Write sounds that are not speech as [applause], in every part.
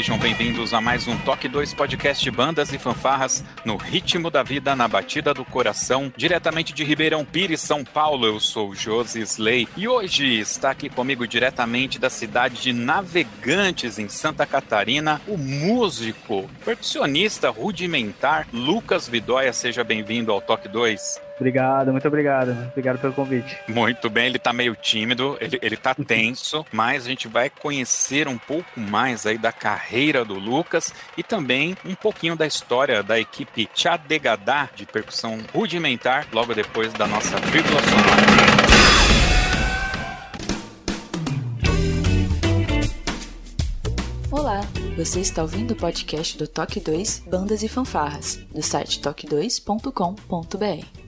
Sejam beinvindos a mais um Toque 2 Podcast de Bandas e Fanfarras no ritmo da vida, na batida do coração, diretamente de Ribeirão Pires, São Paulo. Eu sou Josi Slay e hoje está aqui comigo diretamente da cidade de Navegantes, em Santa Catarina, o músico, percussionista rudimentar Lucas Vidóia. Seja bem-vindo ao Toque 2. Obrigado, muito obrigado. Obrigado pelo convite. Muito bem, ele tá meio tímido, ele, ele tá tenso, [laughs] mas a gente vai conhecer um pouco mais aí da carreira do Lucas e também um pouquinho da história da equipe Chadegadá de percussão rudimentar logo depois da nossa vírgula sonora. Olá, você está ouvindo o podcast do Toque 2 Bandas e Fanfarras, do site toque2.com.br.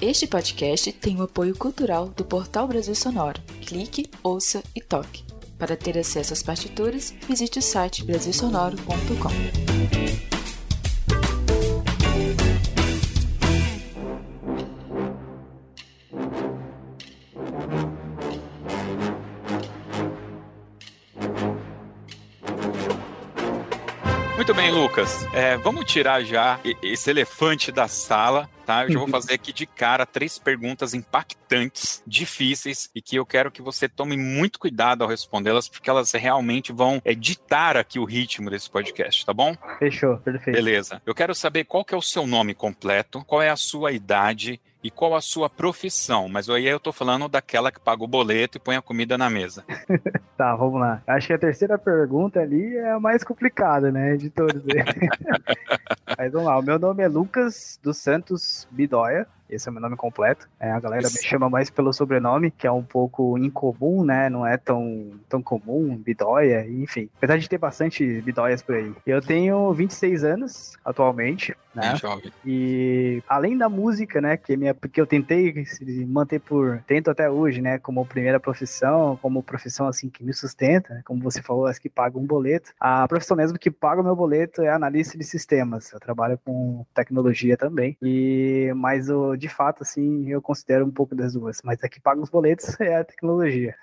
Este podcast tem o apoio cultural do Portal Brasil Sonoro. Clique, ouça e toque. Para ter acesso às partituras, visite o site brasilsonoro.com. Muito bem, Lucas. É, vamos tirar já esse elefante da sala, tá? Eu já vou fazer aqui de cara três perguntas impactantes, difíceis e que eu quero que você tome muito cuidado ao respondê-las, porque elas realmente vão é, ditar aqui o ritmo desse podcast, tá bom? Fechou, perfeito. Beleza. Eu quero saber qual que é o seu nome completo, qual é a sua idade e qual a sua profissão. Mas aí eu tô falando daquela que paga o boleto e põe a comida na mesa. [laughs] Tá, vamos lá. Acho que a terceira pergunta ali é a mais complicada, né, de todos. [laughs] Mas vamos lá, o meu nome é Lucas dos Santos Bidóia. Esse é o meu nome completo. É, a galera Isso. me chama mais pelo sobrenome, que é um pouco incomum, né? Não é tão, tão comum, Bidóia, enfim. Apesar de ter bastante Bidóias por aí. Eu tenho 26 anos atualmente, né? É. E além da música, né, que, é minha, que eu tentei manter por, tento até hoje, né, como primeira profissão, como profissão assim que me sustenta, né, como você falou, as que pagam um boleto. A profissão mesmo que paga o meu boleto é analista de sistemas. Eu trabalho com tecnologia também. E mas o, de fato assim, eu considero um pouco das duas, mas a que paga os boletos [laughs] é a tecnologia.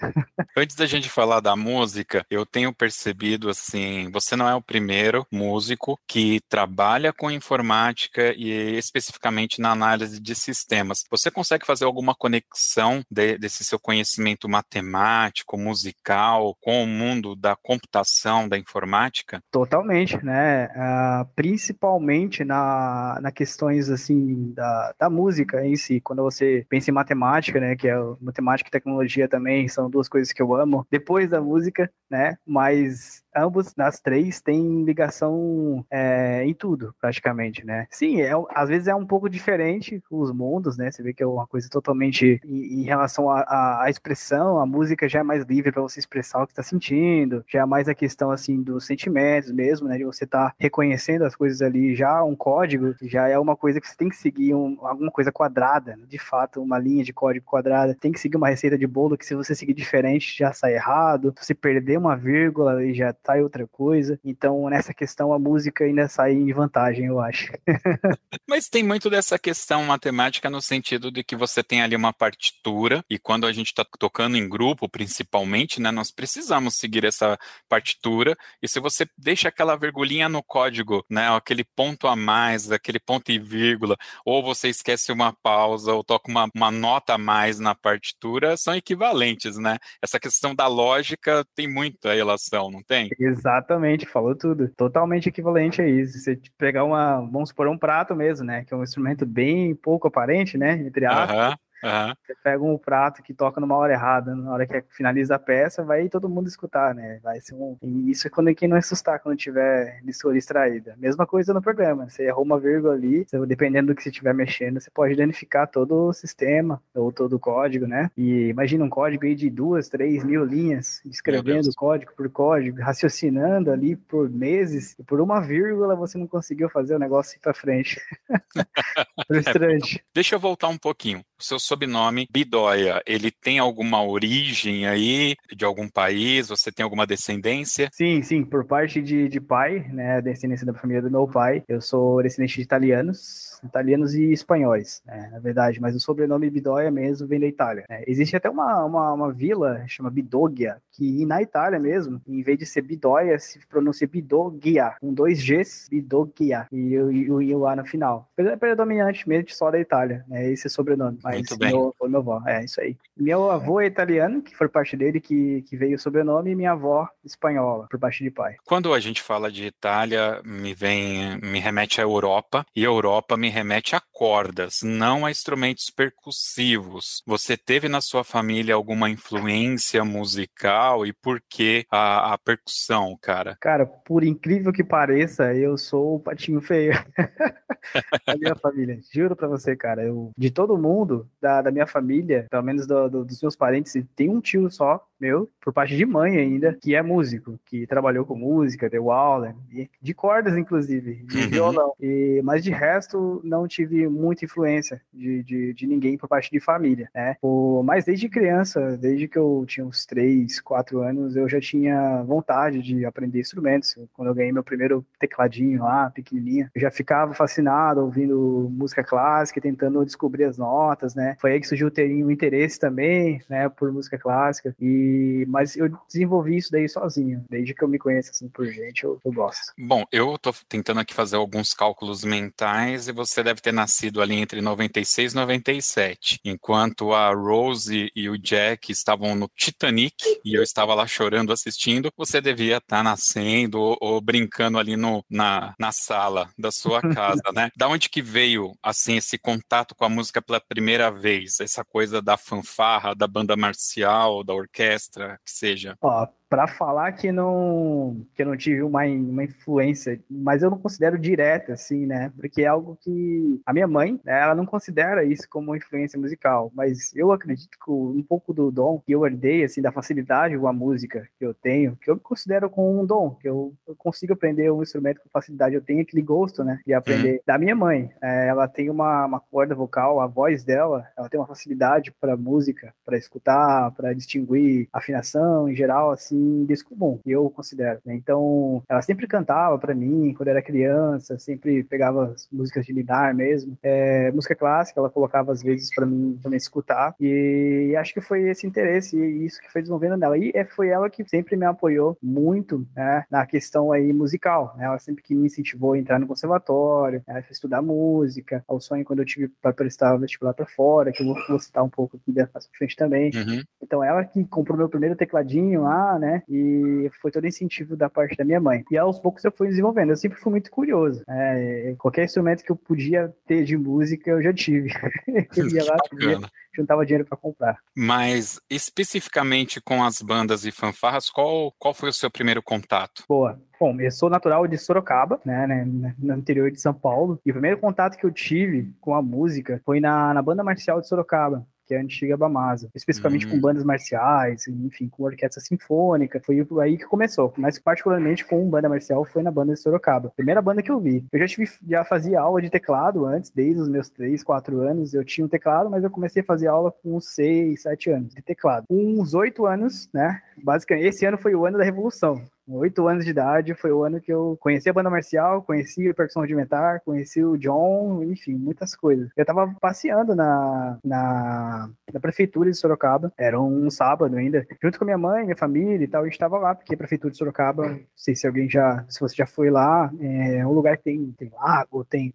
Antes da gente falar da música, eu tenho percebido assim, você não é o primeiro músico que trabalha com informática e especificamente na análise de sistemas. Você consegue fazer alguma conexão de- desse seu conhecimento matemático, musical, com o mundo da computação, da informática? Totalmente, né? Ah, principalmente na, na questões assim da, da música em si. Quando você pensa em matemática, né? Que é matemática e tecnologia também são duas coisas que eu amo. Depois da música, né? Mas ambos nas três têm ligação é, em tudo, praticamente, né? Sim, é, às vezes é um pouco diferente os mundos, né? Você vê que é uma coisa totalmente em, em relação à- expressão, a música já é mais livre para você expressar o que está sentindo, já é mais a questão assim dos sentimentos mesmo, né? De você estar reconhecendo as coisas ali, já um código já é uma coisa que você tem que seguir um- alguma coisa quadrada, né? de fato, uma linha de código quadrada, tem que seguir uma receita de bolo que se você seguir diferente já sai errado, se perder uma vírgula e já sai outra coisa. Então, nessa questão a música ainda sai em vantagem, eu acho. [laughs] Mas tem muito dessa questão matemática no sentido de que você tem ali uma partitura e quando a gente está tocando em grupo, principalmente, né, nós precisamos seguir essa partitura e se você deixa aquela virgulinha no código, né, aquele ponto a mais, aquele ponto e vírgula, ou você esquece uma uma pausa ou toca uma, uma nota a mais na partitura, são equivalentes, né? Essa questão da lógica tem muita relação, não tem? Exatamente, falou tudo. Totalmente equivalente a isso. Você pegar uma, vamos supor, um prato mesmo, né? Que é um instrumento bem pouco aparente, né? Entre aspas. Uhum. Uhum. Você pega um prato que toca numa hora errada, na hora que finaliza a peça, vai todo mundo escutar, né? Vai ser um... E isso é quando quem não assustar quando tiver distraída. Mesma coisa no programa. Você errou uma vírgula ali, dependendo do que você estiver mexendo, você pode danificar todo o sistema ou todo o código, né? E imagina um código aí de duas, três mil linhas, escrevendo código por código, raciocinando ali por meses, e por uma vírgula você não conseguiu fazer o negócio ir pra frente. [laughs] [laughs] Frustrante. É, deixa eu voltar um pouquinho. O seu sobrenome Bidóia, ele tem alguma origem aí de algum país? Você tem alguma descendência? Sim, sim, por parte de, de pai, né, descendência da família do meu pai. Eu sou descendente de italianos, italianos e espanhóis, né, na verdade, mas o sobrenome Bidóia mesmo vem da Itália. Né. Existe até uma, uma, uma vila, chama Bidoglia, que na Itália mesmo, em vez de ser Bidóia, se pronuncia Bidoglia, com dois Gs, Bidoglia, e o, e o A no final. É predominantemente só da Itália, né, esse é sobrenome. Mas Muito bem. Meu, meu avô, é isso aí. Meu avô é italiano, que foi parte dele que, que veio o sobrenome, e minha avó espanhola, por parte de pai. Quando a gente fala de Itália, me vem, me remete à Europa, e a Europa me remete a cordas, não a instrumentos percussivos. Você teve na sua família alguma influência musical e por que a, a percussão, cara? Cara, por incrível que pareça, eu sou o patinho feio [laughs] da minha família. Juro pra você, cara. Eu, de todo mundo, da, da minha família, pelo menos do, do, dos meus parentes, tem um tio só, meu, por parte de mãe ainda, que é músico, que trabalhou com música, deu aula, de cordas, inclusive, de uhum. violão. E, mas de resto, não tive muita influência de, de, de ninguém por parte de família, né? O, mas desde criança, desde que eu tinha uns 3, 4 anos, eu já tinha vontade de aprender instrumentos. Quando eu ganhei meu primeiro tecladinho lá, pequenininho, eu já ficava fascinado ouvindo música clássica, tentando descobrir as notas, né? Foi aí que surgiu o interesse também, né, por música clássica. E mas eu desenvolvi isso daí sozinho. Desde que eu me conheço assim por gente, eu, eu gosto. Bom, eu tô tentando aqui fazer alguns cálculos mentais e você deve ter nascido ali entre 96 e 97, enquanto a Rose e o Jack estavam no Titanic e eu estava lá chorando assistindo, você devia estar tá nascendo ou, ou, brincando ali no, na, na sala da sua [laughs] casa, né? Da onde que veio assim esse contato com a música pela primeira vez? Essa coisa da fanfarra, da banda marcial, da orquestra, que seja? Ó, para falar que não que eu não tive uma, uma influência, mas eu não considero direta assim, né? Porque é algo que a minha mãe, né, ela não considera isso como influência musical, mas eu acredito que um pouco do dom que eu herdei assim da facilidade com a música que eu tenho, que eu considero como um dom, que eu, eu consigo aprender um instrumento com facilidade, eu tenho aquele gosto, né, de aprender. Uhum. Da minha mãe, é, ela tem uma, uma corda vocal, a voz dela, ela tem uma facilidade para música, para escutar, para distinguir afinação em geral assim um disco bom, eu considero. Né? Então, ela sempre cantava para mim quando era criança, sempre pegava as músicas de lidar mesmo. É, música clássica, ela colocava às vezes para mim também escutar. E acho que foi esse interesse e isso que foi desenvolvendo nela. E é, foi ela que sempre me apoiou muito né, na questão aí musical. Né? Ela sempre que me incentivou a entrar no conservatório, né, estudar música. O sonho quando eu tive para prestar vestibular para fora, que eu vou, vou citar um pouco aqui da frente também. Uhum. Então, ela que comprou meu primeiro tecladinho lá, né? E foi todo incentivo da parte da minha mãe. E aos poucos eu fui desenvolvendo. Eu sempre fui muito curioso. É, qualquer instrumento que eu podia ter de música, eu já tive. [laughs] eu ia lá, podia, juntava dinheiro para comprar. Mas especificamente com as bandas e fanfarras, qual, qual foi o seu primeiro contato? Boa. Bom, eu sou natural de Sorocaba, né, né, no interior de São Paulo, e o primeiro contato que eu tive com a música foi na, na banda marcial de Sorocaba, que é a antiga Bamasa, especificamente uhum. com bandas marciais, enfim, com orquestra sinfônica, foi aí que começou, mas particularmente com banda marcial foi na banda de Sorocaba, primeira banda que eu vi. Eu já tive, já fazia aula de teclado antes, desde os meus 3, 4 anos, eu tinha um teclado, mas eu comecei a fazer aula com uns 6, 7 anos de teclado. Com uns 8 anos, né, basicamente, esse ano foi o ano da revolução, oito anos de idade, foi o ano que eu conheci a banda marcial, conheci o percussão rudimentar, conheci o John, enfim, muitas coisas. Eu tava passeando na, na, na prefeitura de Sorocaba, era um sábado ainda, junto com minha mãe, minha família e tal, a gente tava lá, porque a prefeitura de Sorocaba, não sei se alguém já, se você já foi lá, é um lugar que tem, tem lago, tem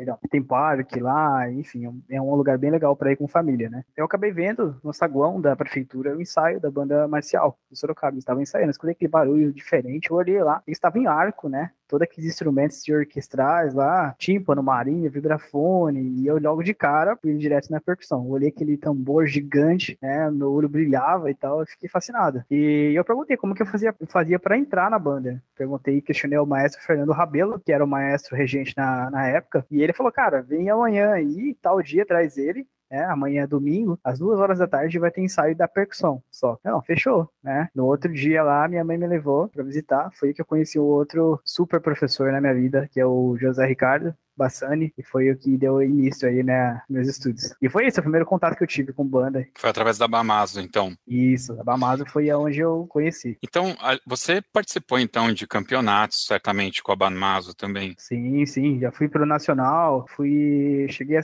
perdão, tem parque lá, enfim, é um lugar bem legal para ir com família, né? Eu acabei vendo no saguão da prefeitura o ensaio da banda marcial do Sorocaba, eles estavam ensaiando, escutei aquele barulho diferente, eu olhei lá, eles estavam em arco, né? Todos aqueles instrumentos orquestrais lá, tímpano, marinha, vibrafone, e eu logo de cara fui direto na percussão. Olhei aquele tambor gigante, né? Meu olho brilhava e tal, eu fiquei fascinado. E eu perguntei como que eu fazia, fazia para entrar na banda. Perguntei, questionei o maestro Fernando Rabelo, que era o maestro regente na, na época, e ele falou, cara, vem amanhã aí, tal dia, traz ele, né? Amanhã é domingo, às duas horas da tarde vai ter ensaio da percussão só. Não, fechou, né? No outro dia lá, minha mãe me levou para visitar. Foi que eu conheci o outro super professor na minha vida, que é o José Ricardo. Bassani, e foi o que deu início aí, né, meus estudos. E foi esse o primeiro contato que eu tive com banda. Foi através da Bamaso, então. Isso, a Bamaso foi aonde eu conheci. Então, você participou então de campeonatos, certamente com a Bamaso também? Sim, sim, já fui pro nacional, fui, cheguei a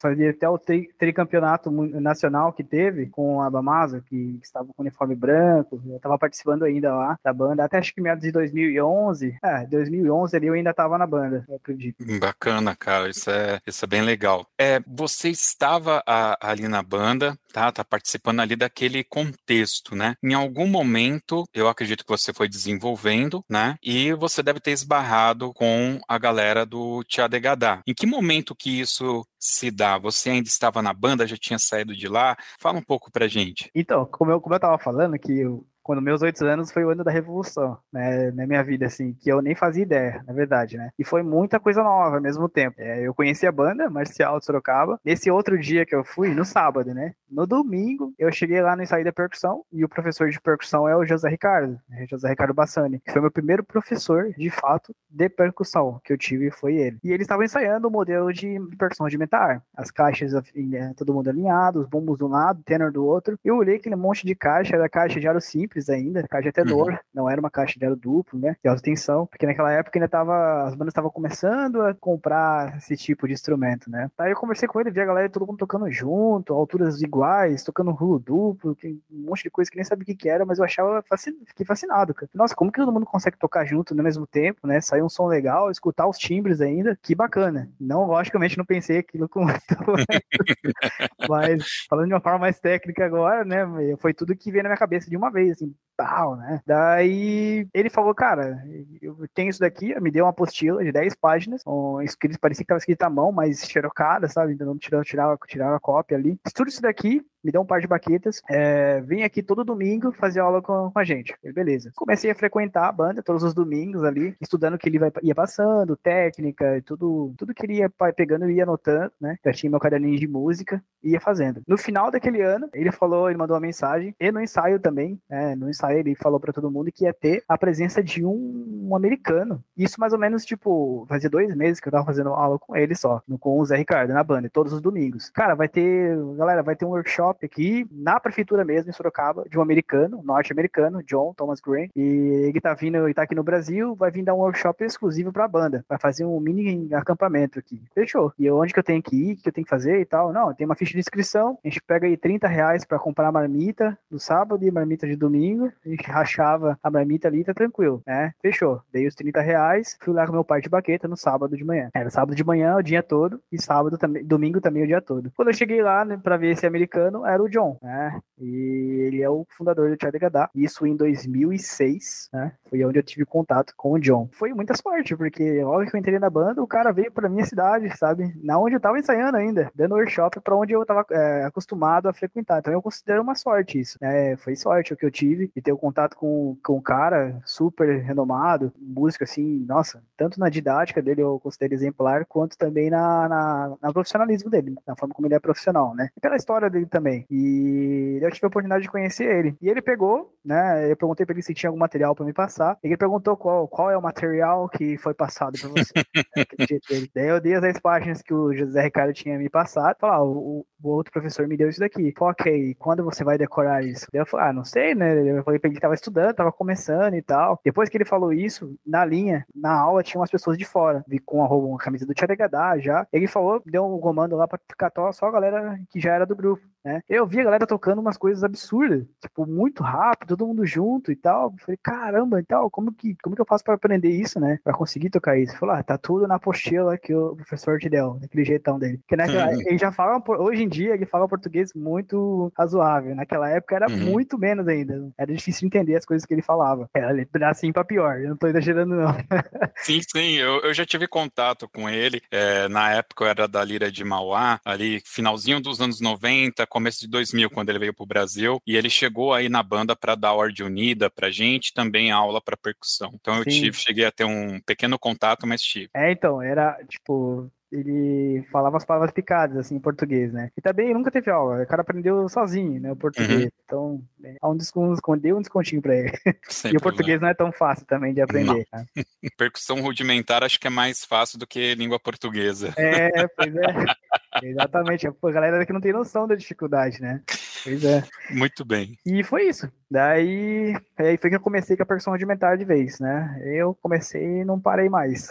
fazer até o tri, tricampeonato nacional que teve com a Bamaso, que, que estava com uniforme branco, eu estava participando ainda lá da banda, até acho que meados de 2011, é, 2011 ali eu ainda estava na banda, eu acredito. Bacana bacana, cara. Isso é, isso é bem legal. É, você estava a, ali na banda, tá? Tá participando ali daquele contexto, né? Em algum momento, eu acredito que você foi desenvolvendo, né? E você deve ter esbarrado com a galera do Tia Degadá. Em que momento que isso se dá? Você ainda estava na banda, já tinha saído de lá? Fala um pouco pra gente. Então, como eu, como eu tava falando, que eu quando meus oito anos foi o ano da revolução, né, na minha vida, assim, que eu nem fazia ideia, na verdade, né, e foi muita coisa nova ao mesmo tempo. É, eu conheci a banda Marcial de Sorocaba, nesse outro dia que eu fui, no sábado, né, no domingo, eu cheguei lá no ensaio da percussão, e o professor de percussão é o José Ricardo, né, José Ricardo Bassani, que foi meu primeiro professor, de fato, de percussão, que eu tive foi ele. E ele estava ensaiando o modelo de percussão rudimentar, as caixas, é, todo mundo alinhado, os bombos de um lado, tenor do outro, eu olhei aquele monte de caixa, era caixa de aro simples, simples ainda, caixa de tenor, uhum. não era uma caixa de aro duplo, né? De alta tensão, porque naquela época ainda tava, as bandas estavam começando a comprar esse tipo de instrumento, né? Aí eu conversei com ele, vi a galera todo mundo tocando junto, alturas iguais, tocando rulo duplo, um monte de coisa que nem sabia o que, que era, mas eu achava, fascin... fiquei fascinado, cara. Nossa, como que todo mundo consegue tocar junto no mesmo tempo, né? Sair um som legal, escutar os timbres ainda, que bacana. Não, logicamente, não pensei aquilo com [laughs] mas falando de uma forma mais técnica agora, né? Foi tudo que veio na minha cabeça de uma vez, assim, tal, né? Daí ele falou, cara, eu tenho isso daqui, me deu uma apostila de 10 páginas, um, escrito, parecia que estava escrito à mão, mas xerocada, sabe? Então não tirava, tirava, a cópia ali. Estuda isso daqui, me deu um par de baquetas, é, vem aqui todo domingo fazer aula com, com a gente. beleza. Comecei a frequentar a banda todos os domingos ali, estudando o que ele ia passando, técnica, tudo, tudo que ele ia pegando eu ia anotando, né? Já tinha meu caderninho de música e ia fazendo. No final daquele ano, ele falou, ele mandou uma mensagem, e no ensaio também, né? No ensaio ele falou para todo mundo que ia ter a presença de um, um, americano. Isso mais ou menos, tipo, fazia dois meses que eu tava fazendo aula com ele só, com o Zé Ricardo na banda, todos os domingos. Cara, vai ter, galera, vai ter um workshop aqui na prefeitura mesmo, em Sorocaba, de um americano, norte-americano, John Thomas Green. E ele tá vindo, e tá aqui no Brasil, vai vir dar um workshop exclusivo pra banda. Vai fazer um mini acampamento aqui. Fechou. E onde que eu tenho que ir, o que eu tenho que fazer e tal? Não, tem uma ficha de inscrição. A gente pega aí 30 reais pra comprar marmita no sábado e marmita de domingo. A gente rachava a marmita ali, tá tranquilo, né? Fechou. Dei os 30 reais, fui lá com meu pai de baqueta no sábado de manhã. Era sábado de manhã o dia todo e sábado também, domingo também o dia todo. Quando eu cheguei lá, né, pra ver esse americano, era o John, né? E ele é o fundador do Charlie Gadá. Isso em 2006, né? Foi onde eu tive contato com o John. Foi muita sorte, porque logo que eu entrei na banda, o cara veio pra minha cidade, sabe? Na onde eu tava ensaiando ainda, dando workshop pra onde eu tava é, acostumado a frequentar. Então eu considero uma sorte isso, né? Foi sorte o que eu tive de ter o contato com, com um cara super renomado, música assim, nossa, tanto na didática dele eu considero exemplar, quanto também na, na, na profissionalismo dele, na forma como ele é profissional, né? E pela história dele também. E eu tive a oportunidade de conhecer ele. E ele pegou, né? Eu perguntei pra ele se tinha algum material para me passar. E ele perguntou qual, qual é o material que foi passado para você. né, [laughs] Daí eu dei as 10 páginas que o José Ricardo tinha me passado. Falar, ah, o, o, outro professor me deu isso daqui. Falei, ok, quando você vai decorar isso? Daí eu falei, ah, não sei, né? Eu falei pra ele que tava estudando, tava começando e tal. Depois que ele falou isso, na linha, na aula, tinha umas pessoas de fora. Com a, uma camisa do Tcharegadá já. Ele falou, deu um comando lá pra ficar só a galera que já era do grupo. Né? Eu vi a galera tocando umas coisas absurdas, tipo, muito rápido, todo mundo junto e tal. Eu falei, caramba, e tal, como que, como que eu faço para aprender isso, né? Para conseguir tocar isso? Falei, ah, tá tudo na apostila que o professor te deu, daquele jeitão dele. Que naquela, ele já fala, hoje em dia, ele fala português muito razoável. Naquela época era uhum. muito menos ainda. Era difícil entender as coisas que ele falava. Era assim pra pior, eu não tô exagerando, não. [laughs] Sim, sim, eu, eu já tive contato com ele. É, na época eu era da Lira de Mauá, ali finalzinho dos anos 90, começo de 2000, quando ele veio pro Brasil. E ele chegou aí na banda para dar ordem unida pra gente, também aula para percussão. Então eu tive, cheguei a ter um pequeno contato, mas tive. É, então, era tipo, ele falava as palavras picadas, assim, em português, né? E também nunca teve aula, o cara aprendeu sozinho, né, o português. Uhum. Então, é, há um desconto, um descontinho pra ele. Sem [laughs] e o português não é tão fácil também de aprender. Né? [laughs] Percussão rudimentar acho que é mais fácil do que língua portuguesa. É, pois é. [laughs] Exatamente. A galera que não tem noção da dificuldade, né? Pois é. Muito bem. E foi isso. Daí, aí foi que eu comecei com a percussão rudimentar de vez, né? Eu comecei e não parei mais.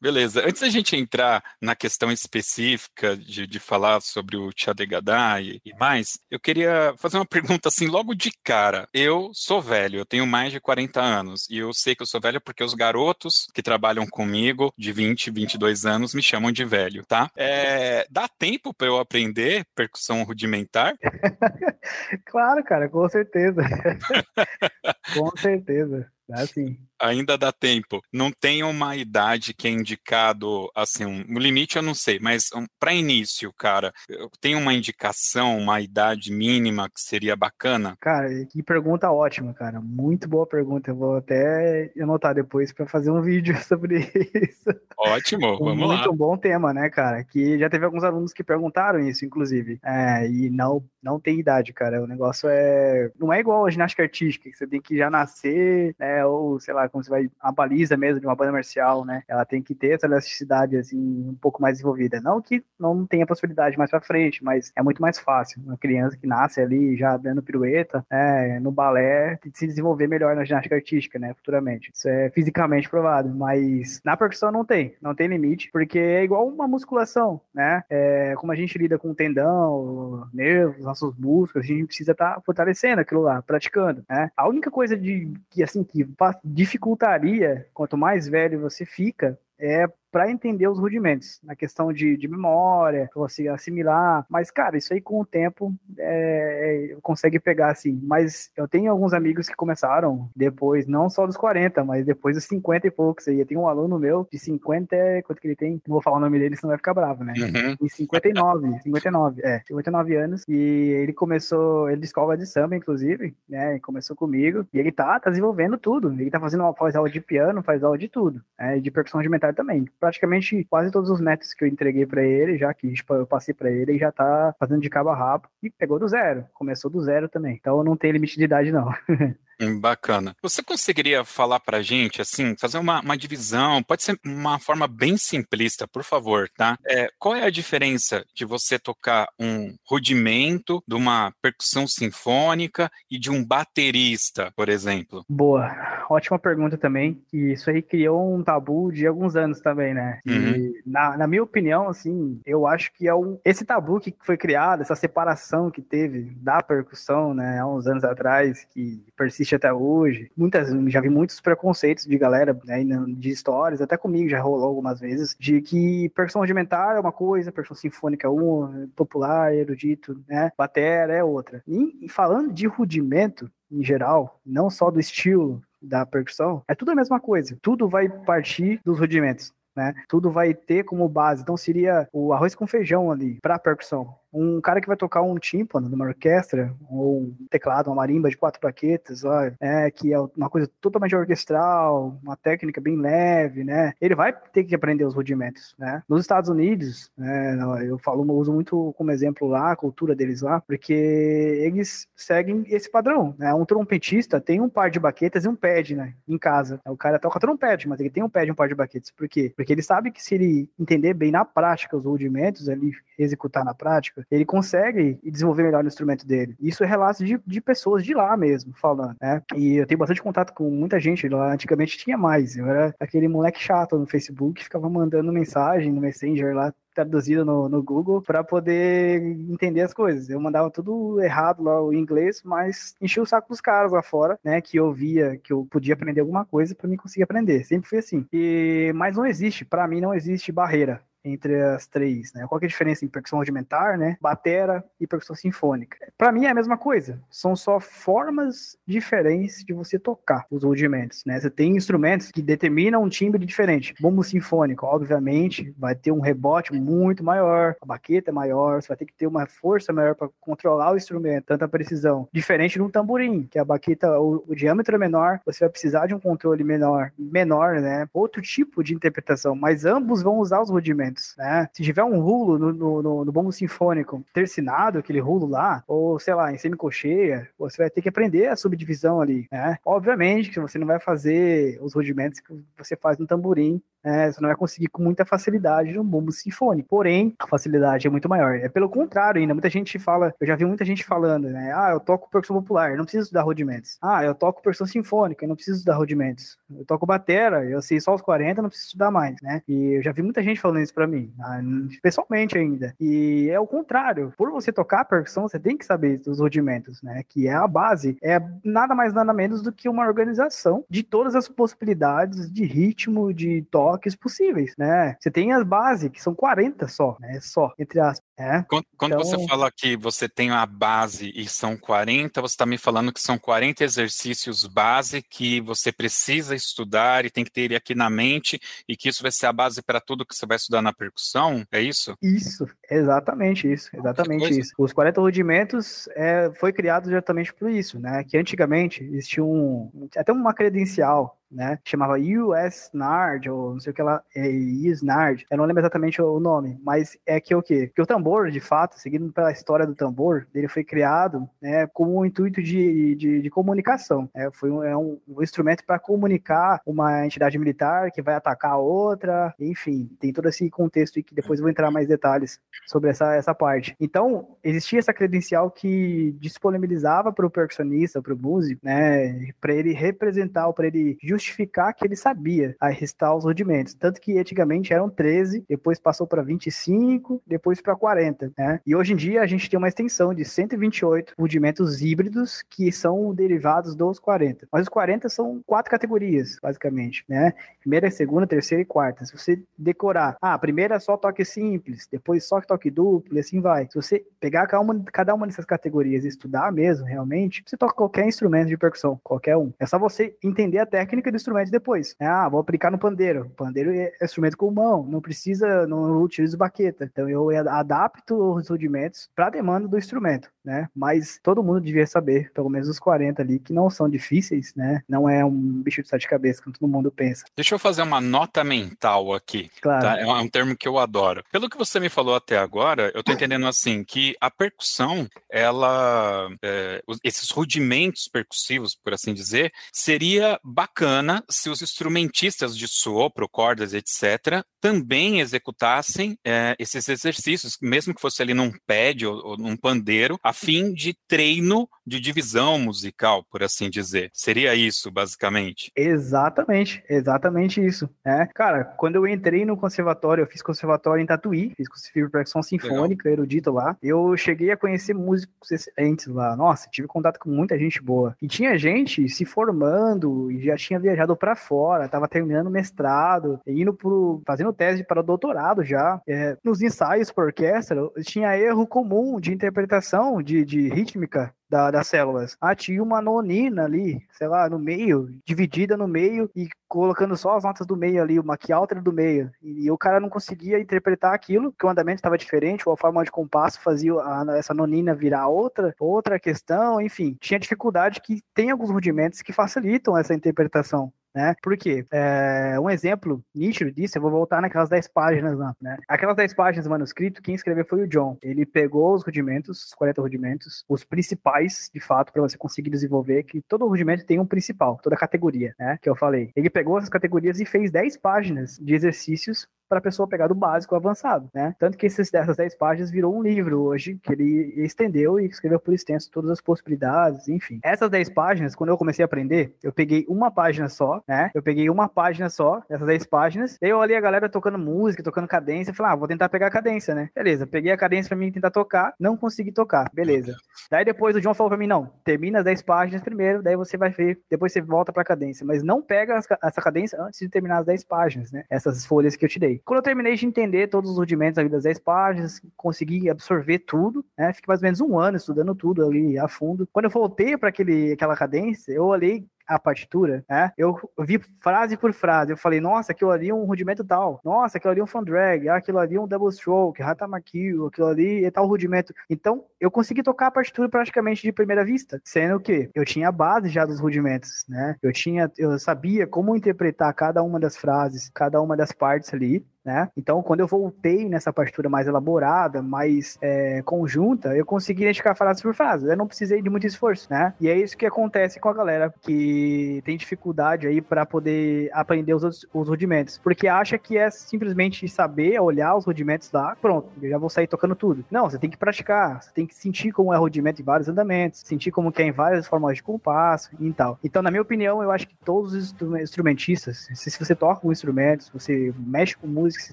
Beleza. Antes da gente entrar na questão específica de, de falar sobre o Tchadegadá e, e mais, eu queria fazer uma pergunta assim logo de cara. Eu sou velho, eu tenho mais de 40 anos e eu sei que eu sou velho porque os garotos que trabalham comigo de 20, 22 anos me chamam de velho, tá? É, dá tempo para eu aprender percussão rudimentar? [laughs] claro, cara, com certeza. [laughs] com certeza. Dá sim ainda dá tempo. Não tem uma idade que é indicado, assim, um limite eu não sei, mas um, para início, cara, tem uma indicação, uma idade mínima que seria bacana? Cara, que pergunta ótima, cara. Muito boa pergunta. Eu vou até anotar depois para fazer um [laughs] vídeo sobre isso. Ótimo, vamos muito lá. Muito bom tema, né, cara? Que já teve alguns alunos que perguntaram isso, inclusive. É, e não, não tem idade, cara. O negócio é. Não é igual a ginástica artística, que você tem que já nascer, né? Ou, sei lá, como você vai a baliza mesmo de uma banda marcial, né? Ela tem que ter essa elasticidade assim um pouco mais desenvolvida. Não que não tenha possibilidade mais para frente, mas é muito mais fácil. Uma criança que nasce ali já dando pirueta, é, no balé, se desenvolver melhor na ginástica artística, né? Futuramente. Isso é fisicamente provado, mas na percussão não tem, não tem limite, porque é igual uma musculação, né? É, como a gente lida com o tendão, nervos, nossos músculos, a gente precisa estar tá fortalecendo aquilo lá, praticando, né? A única coisa de que assim que dificulta dificultaria, quanto mais velho você fica, é para entender os rudimentos, na questão de, de memória, você assimilar. Mas, cara, isso aí com o tempo é, consegue pegar assim. Mas eu tenho alguns amigos que começaram depois, não só dos 40, mas depois dos 50 e poucos. Aí eu tenho um aluno meu de 50, quanto que ele tem? Não vou falar o nome dele, senão vai ficar bravo, né? Uhum. Em 59, 59, [laughs] é, 59 anos. E ele começou, ele de escola de samba, inclusive, né? E começou comigo. E ele tá, tá desenvolvendo tudo. Ele tá fazendo faz aula de piano, faz aula de tudo. Né? De percussão de metal também praticamente quase todos os métodos que eu entreguei para ele, já que tipo, eu passei para ele, ele já tá fazendo de cabo a rabo e pegou do zero. Começou do zero também. Então não tem limite de idade, não. [laughs] Hum, bacana. Você conseguiria falar pra gente, assim, fazer uma, uma divisão, pode ser uma forma bem simplista, por favor, tá? É, qual é a diferença de você tocar um rudimento de uma percussão sinfônica e de um baterista, por exemplo? Boa, ótima pergunta também. E isso aí criou um tabu de alguns anos também, né? E uhum. na, na minha opinião, assim, eu acho que é um, esse tabu que foi criado, essa separação que teve da percussão, né, há uns anos atrás, que persiste existe até hoje. Muitas, já vi muitos preconceitos de galera, né, de histórias, até comigo já rolou algumas vezes, de que percussão rudimentar é uma coisa, percussão sinfônica é uma, popular, erudito, né, batera é outra. E, e falando de rudimento, em geral, não só do estilo da percussão, é tudo a mesma coisa. Tudo vai partir dos rudimentos. Né? Tudo vai ter como base. Então seria o arroz com feijão ali para percussão um cara que vai tocar um tímpano numa orquestra, ou um teclado, uma marimba de quatro baquetas, ó, é, que é uma coisa totalmente orquestral, uma técnica bem leve, né? Ele vai ter que aprender os rudimentos, né? Nos Estados Unidos, né, eu falo, eu uso muito como exemplo lá, a cultura deles lá, porque eles seguem esse padrão, né? Um trompetista tem um par de baquetas e um pad, né? Em casa. O cara toca trompete, mas ele tem um pad e um par de baquetas. Por quê? Porque ele sabe que se ele entender bem na prática os rudimentos, ele executar na prática, ele consegue desenvolver melhor o instrumento dele. Isso é relato de, de pessoas de lá mesmo, falando, né? E eu tenho bastante contato com muita gente lá. Antigamente tinha mais. Eu era aquele moleque chato no Facebook ficava mandando mensagem no Messenger lá traduzido no, no Google para poder entender as coisas. Eu mandava tudo errado lá o inglês, mas enchi o saco dos caras lá fora, né? Que eu via que eu podia aprender alguma coisa para mim conseguir aprender. Sempre foi assim. E mas não existe, para mim não existe barreira entre as três, né? Qual é a diferença em percussão rudimentar, né? Batera e percussão sinfônica? Para mim é a mesma coisa. São só formas diferentes de você tocar os rudimentos, né? Você tem instrumentos que determinam um timbre diferente. Bombo sinfônico, obviamente, vai ter um rebote muito maior, a baqueta é maior, você vai ter que ter uma força maior para controlar o instrumento, tanta precisão. Diferente de um tamborim, que a baqueta, o, o diâmetro é menor, você vai precisar de um controle menor, menor, né? Outro tipo de interpretação, mas ambos vão usar os rudimentos instrumentos, né? Se tiver um rulo no, no, no, no bombo sinfônico tercinado, aquele rulo lá, ou sei lá, em semicocheia, você vai ter que aprender a subdivisão ali, né? Obviamente que você não vai fazer os rudimentos que você faz no tamborim, né? Você não vai conseguir com muita facilidade no bombo sinfônico. Porém, a facilidade é muito maior. É pelo contrário ainda. Muita gente fala, eu já vi muita gente falando, né? Ah, eu toco percussão popular, não preciso estudar rudimentos. Ah, eu toco percussão sinfônica, não preciso estudar rudimentos. Eu toco batera, eu sei só os 40, não preciso estudar mais, né? E eu já vi muita gente falando isso para mim, ah, pessoalmente ainda. E é o contrário. Por você tocar percussão, você tem que saber dos rudimentos, né? Que é a base. É nada mais nada menos do que uma organização de todas as possibilidades de ritmo, de toques possíveis, né? Você tem as bases, que são 40 só, né? Só, entre as é. Quando, quando então... você fala que você tem a base e são 40, você está me falando que são 40 exercícios base que você precisa estudar e tem que ter ele aqui na mente e que isso vai ser a base para tudo que você vai estudar na percussão, é isso? Isso, exatamente isso, exatamente isso. Os 40 rudimentos é, foi criado exatamente por isso, né? Que antigamente existia um, até uma credencial né? Chamava US NARD, ou não sei o que lá, é, USNARD. Eu não lembro exatamente o nome, mas é que o quê? Porque o tambor, de fato, seguindo pela história do tambor, ele foi criado né, com o intuito de, de, de comunicação. É, foi um, é um, um instrumento para comunicar uma entidade militar que vai atacar a outra, enfim, tem todo esse contexto e que depois eu vou entrar mais detalhes sobre essa, essa parte. Então, existia essa credencial que disponibilizava para o percussionista, para o músico, né, para ele representar, para ele justificar que ele sabia arrestar os rudimentos. Tanto que antigamente eram 13, depois passou para 25, depois para 40, né? E hoje em dia a gente tem uma extensão de 128 rudimentos híbridos que são derivados dos 40. Mas os 40 são quatro categorias, basicamente, né? Primeira, segunda, terceira e quarta. Se você decorar, ah, a primeira é só toque simples, depois só toque duplo e assim vai. Se você pegar cada uma, dessas categorias e estudar mesmo, realmente, você toca qualquer instrumento de percussão, qualquer um. É só você entender a técnica do instrumento depois. Ah, vou aplicar no pandeiro. Pandeiro é instrumento com mão, não precisa, não utilizo baqueta. Então eu adapto os rudimentos para a demanda do instrumento, né? Mas todo mundo devia saber, pelo menos os 40 ali, que não são difíceis, né? Não é um bicho de sete cabeças, como todo mundo pensa. Deixa eu fazer uma nota mental aqui. Claro. Tá? É um termo que eu adoro. Pelo que você me falou até agora, eu tô entendendo assim que a percussão, ela, é, esses rudimentos percussivos, por assim dizer, seria bacana bacana se os instrumentistas de sopro, cordas, etc., também executassem é, esses exercícios, mesmo que fosse ali num pad ou, ou num pandeiro, a fim de treino de divisão musical, por assim dizer. Seria isso, basicamente? Exatamente, exatamente isso. É, cara, quando eu entrei no conservatório, eu fiz conservatório em Tatuí, fiz percussão sinfônica, Legal. erudito lá, eu cheguei a conhecer músicos excelentes lá. Nossa, tive contato com muita gente boa. E tinha gente se formando e já tinha viajado para fora, tava terminando mestrado, indo pro. fazendo tese para doutorado já. É, nos ensaios por orquestra, tinha erro comum de interpretação de, de rítmica da, das células. Ah, tinha uma nonina ali, sei lá, no meio, dividida no meio e colocando só as notas do meio ali, uma que alta do meio. E, e, o cara não conseguia interpretar aquilo, que o andamento estava diferente, ou a forma de compasso fazia a, essa nonina virar outra, outra questão, enfim. Tinha dificuldade que tem alguns rudimentos que facilitam essa interpretação né? Por quê? É, um exemplo nítido disso, eu vou voltar naquelas 10 páginas lá, né? Aquelas 10 páginas do manuscrito, quem escreveu foi o John. Ele pegou os rudimentos, os 40 rudimentos, os principais, de fato, para você conseguir desenvolver, que todo rudimento tem um principal, toda categoria, né? Que eu falei. Ele pegou essas categorias e fez 10 páginas de exercícios para a pessoa pegar do básico ao avançado, né? Tanto que esses, essas 10 páginas virou um livro hoje, que ele estendeu e escreveu por extenso todas as possibilidades, enfim. Essas 10 páginas, quando eu comecei a aprender, eu peguei uma página só, né? Eu peguei uma página só, dessas 10 páginas, eu olhei a galera tocando música, tocando cadência, falei, ah, vou tentar pegar a cadência, né? Beleza, peguei a cadência para mim tentar tocar, não consegui tocar, beleza. Daí depois o John falou para mim, não, termina as 10 páginas primeiro, daí você vai ver, depois você volta pra cadência, mas não pega essa cadência antes de terminar as 10 páginas, né? Essas folhas que eu te dei. Quando eu terminei de entender todos os rudimentos ali das 10 páginas, consegui absorver tudo, né? Fiquei mais ou menos um ano estudando tudo ali a fundo. Quando eu voltei para aquela cadência, eu olhei a partitura, né? Eu vi frase por frase, eu falei, nossa, aquilo ali é um rudimento tal, nossa, aquilo ali é um fan drag, aquilo ali é um double stroke, ratamakio, aquilo ali é tal rudimento. Então, eu consegui tocar a partitura praticamente de primeira vista, sendo que eu tinha a base já dos rudimentos, né? Eu tinha, eu sabia como interpretar cada uma das frases, cada uma das partes ali, né? Então, quando eu voltei nessa partitura mais elaborada, mais é, conjunta, eu consegui identificar frase por frase. Eu não precisei de muito esforço, né? E é isso que acontece com a galera que tem dificuldade aí para poder aprender os, os rudimentos, porque acha que é simplesmente saber olhar os rudimentos lá, pronto, eu já vou sair tocando tudo. Não, você tem que praticar, você tem que sentir como é rudimento em vários andamentos, sentir como que é em várias formas de compasso e tal. Então, na minha opinião, eu acho que todos os instrumentistas, se você toca um instrumento, se você mexe com música você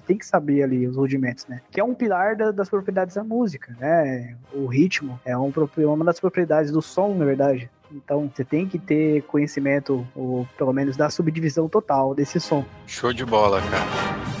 tem que saber ali os rudimentos, né? Que é um pilar da, das propriedades da música, né? O ritmo é um, uma das propriedades do som, na verdade. Então, você tem que ter conhecimento, ou pelo menos da subdivisão total desse som. Show de bola, cara.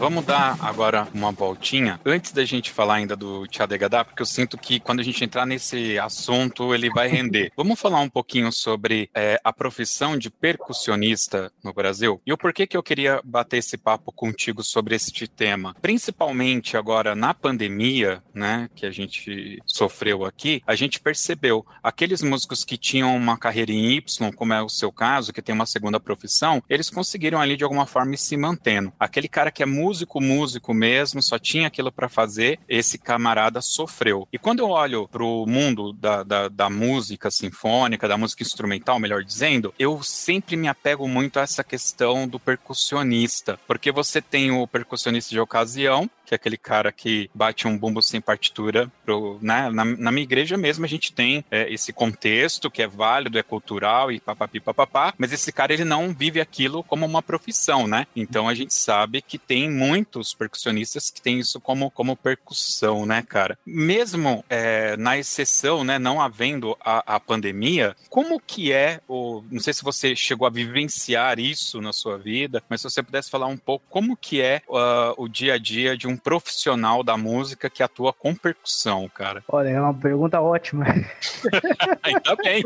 Vamos dar agora uma voltinha antes da gente falar ainda do Tchadegadá, porque eu sinto que quando a gente entrar nesse assunto ele vai render. [laughs] Vamos falar um pouquinho sobre é, a profissão de percussionista no Brasil e o porquê que eu queria bater esse papo contigo sobre este tema. Principalmente agora na pandemia, né, que a gente sofreu aqui, a gente percebeu aqueles músicos que tinham uma carreira em Y, como é o seu caso, que tem uma segunda profissão, eles conseguiram ali de alguma forma ir se mantendo. Aquele cara que é músico músico, músico mesmo, só tinha aquilo para fazer, esse camarada sofreu. E quando eu olho para o mundo da, da, da, música sinfônica, da música instrumental, melhor dizendo, eu sempre me apego muito a essa questão do percussionista, porque você tem o percussionista de ocasião, que é aquele cara que bate um bumbo sem partitura. Pro, né? na, na minha igreja mesmo a gente tem é, esse contexto que é válido, é cultural e papapi papapá, mas esse cara ele não vive aquilo como uma profissão, né? Então a gente sabe que tem muitos percussionistas que têm isso como, como percussão, né, cara? Mesmo é, na exceção, né, não havendo a, a pandemia, como que é, o, não sei se você chegou a vivenciar isso na sua vida, mas se você pudesse falar um pouco como que é uh, o dia a dia de um profissional da música que atua com percussão, cara? Olha, é uma pergunta ótima. [laughs] Ainda bem.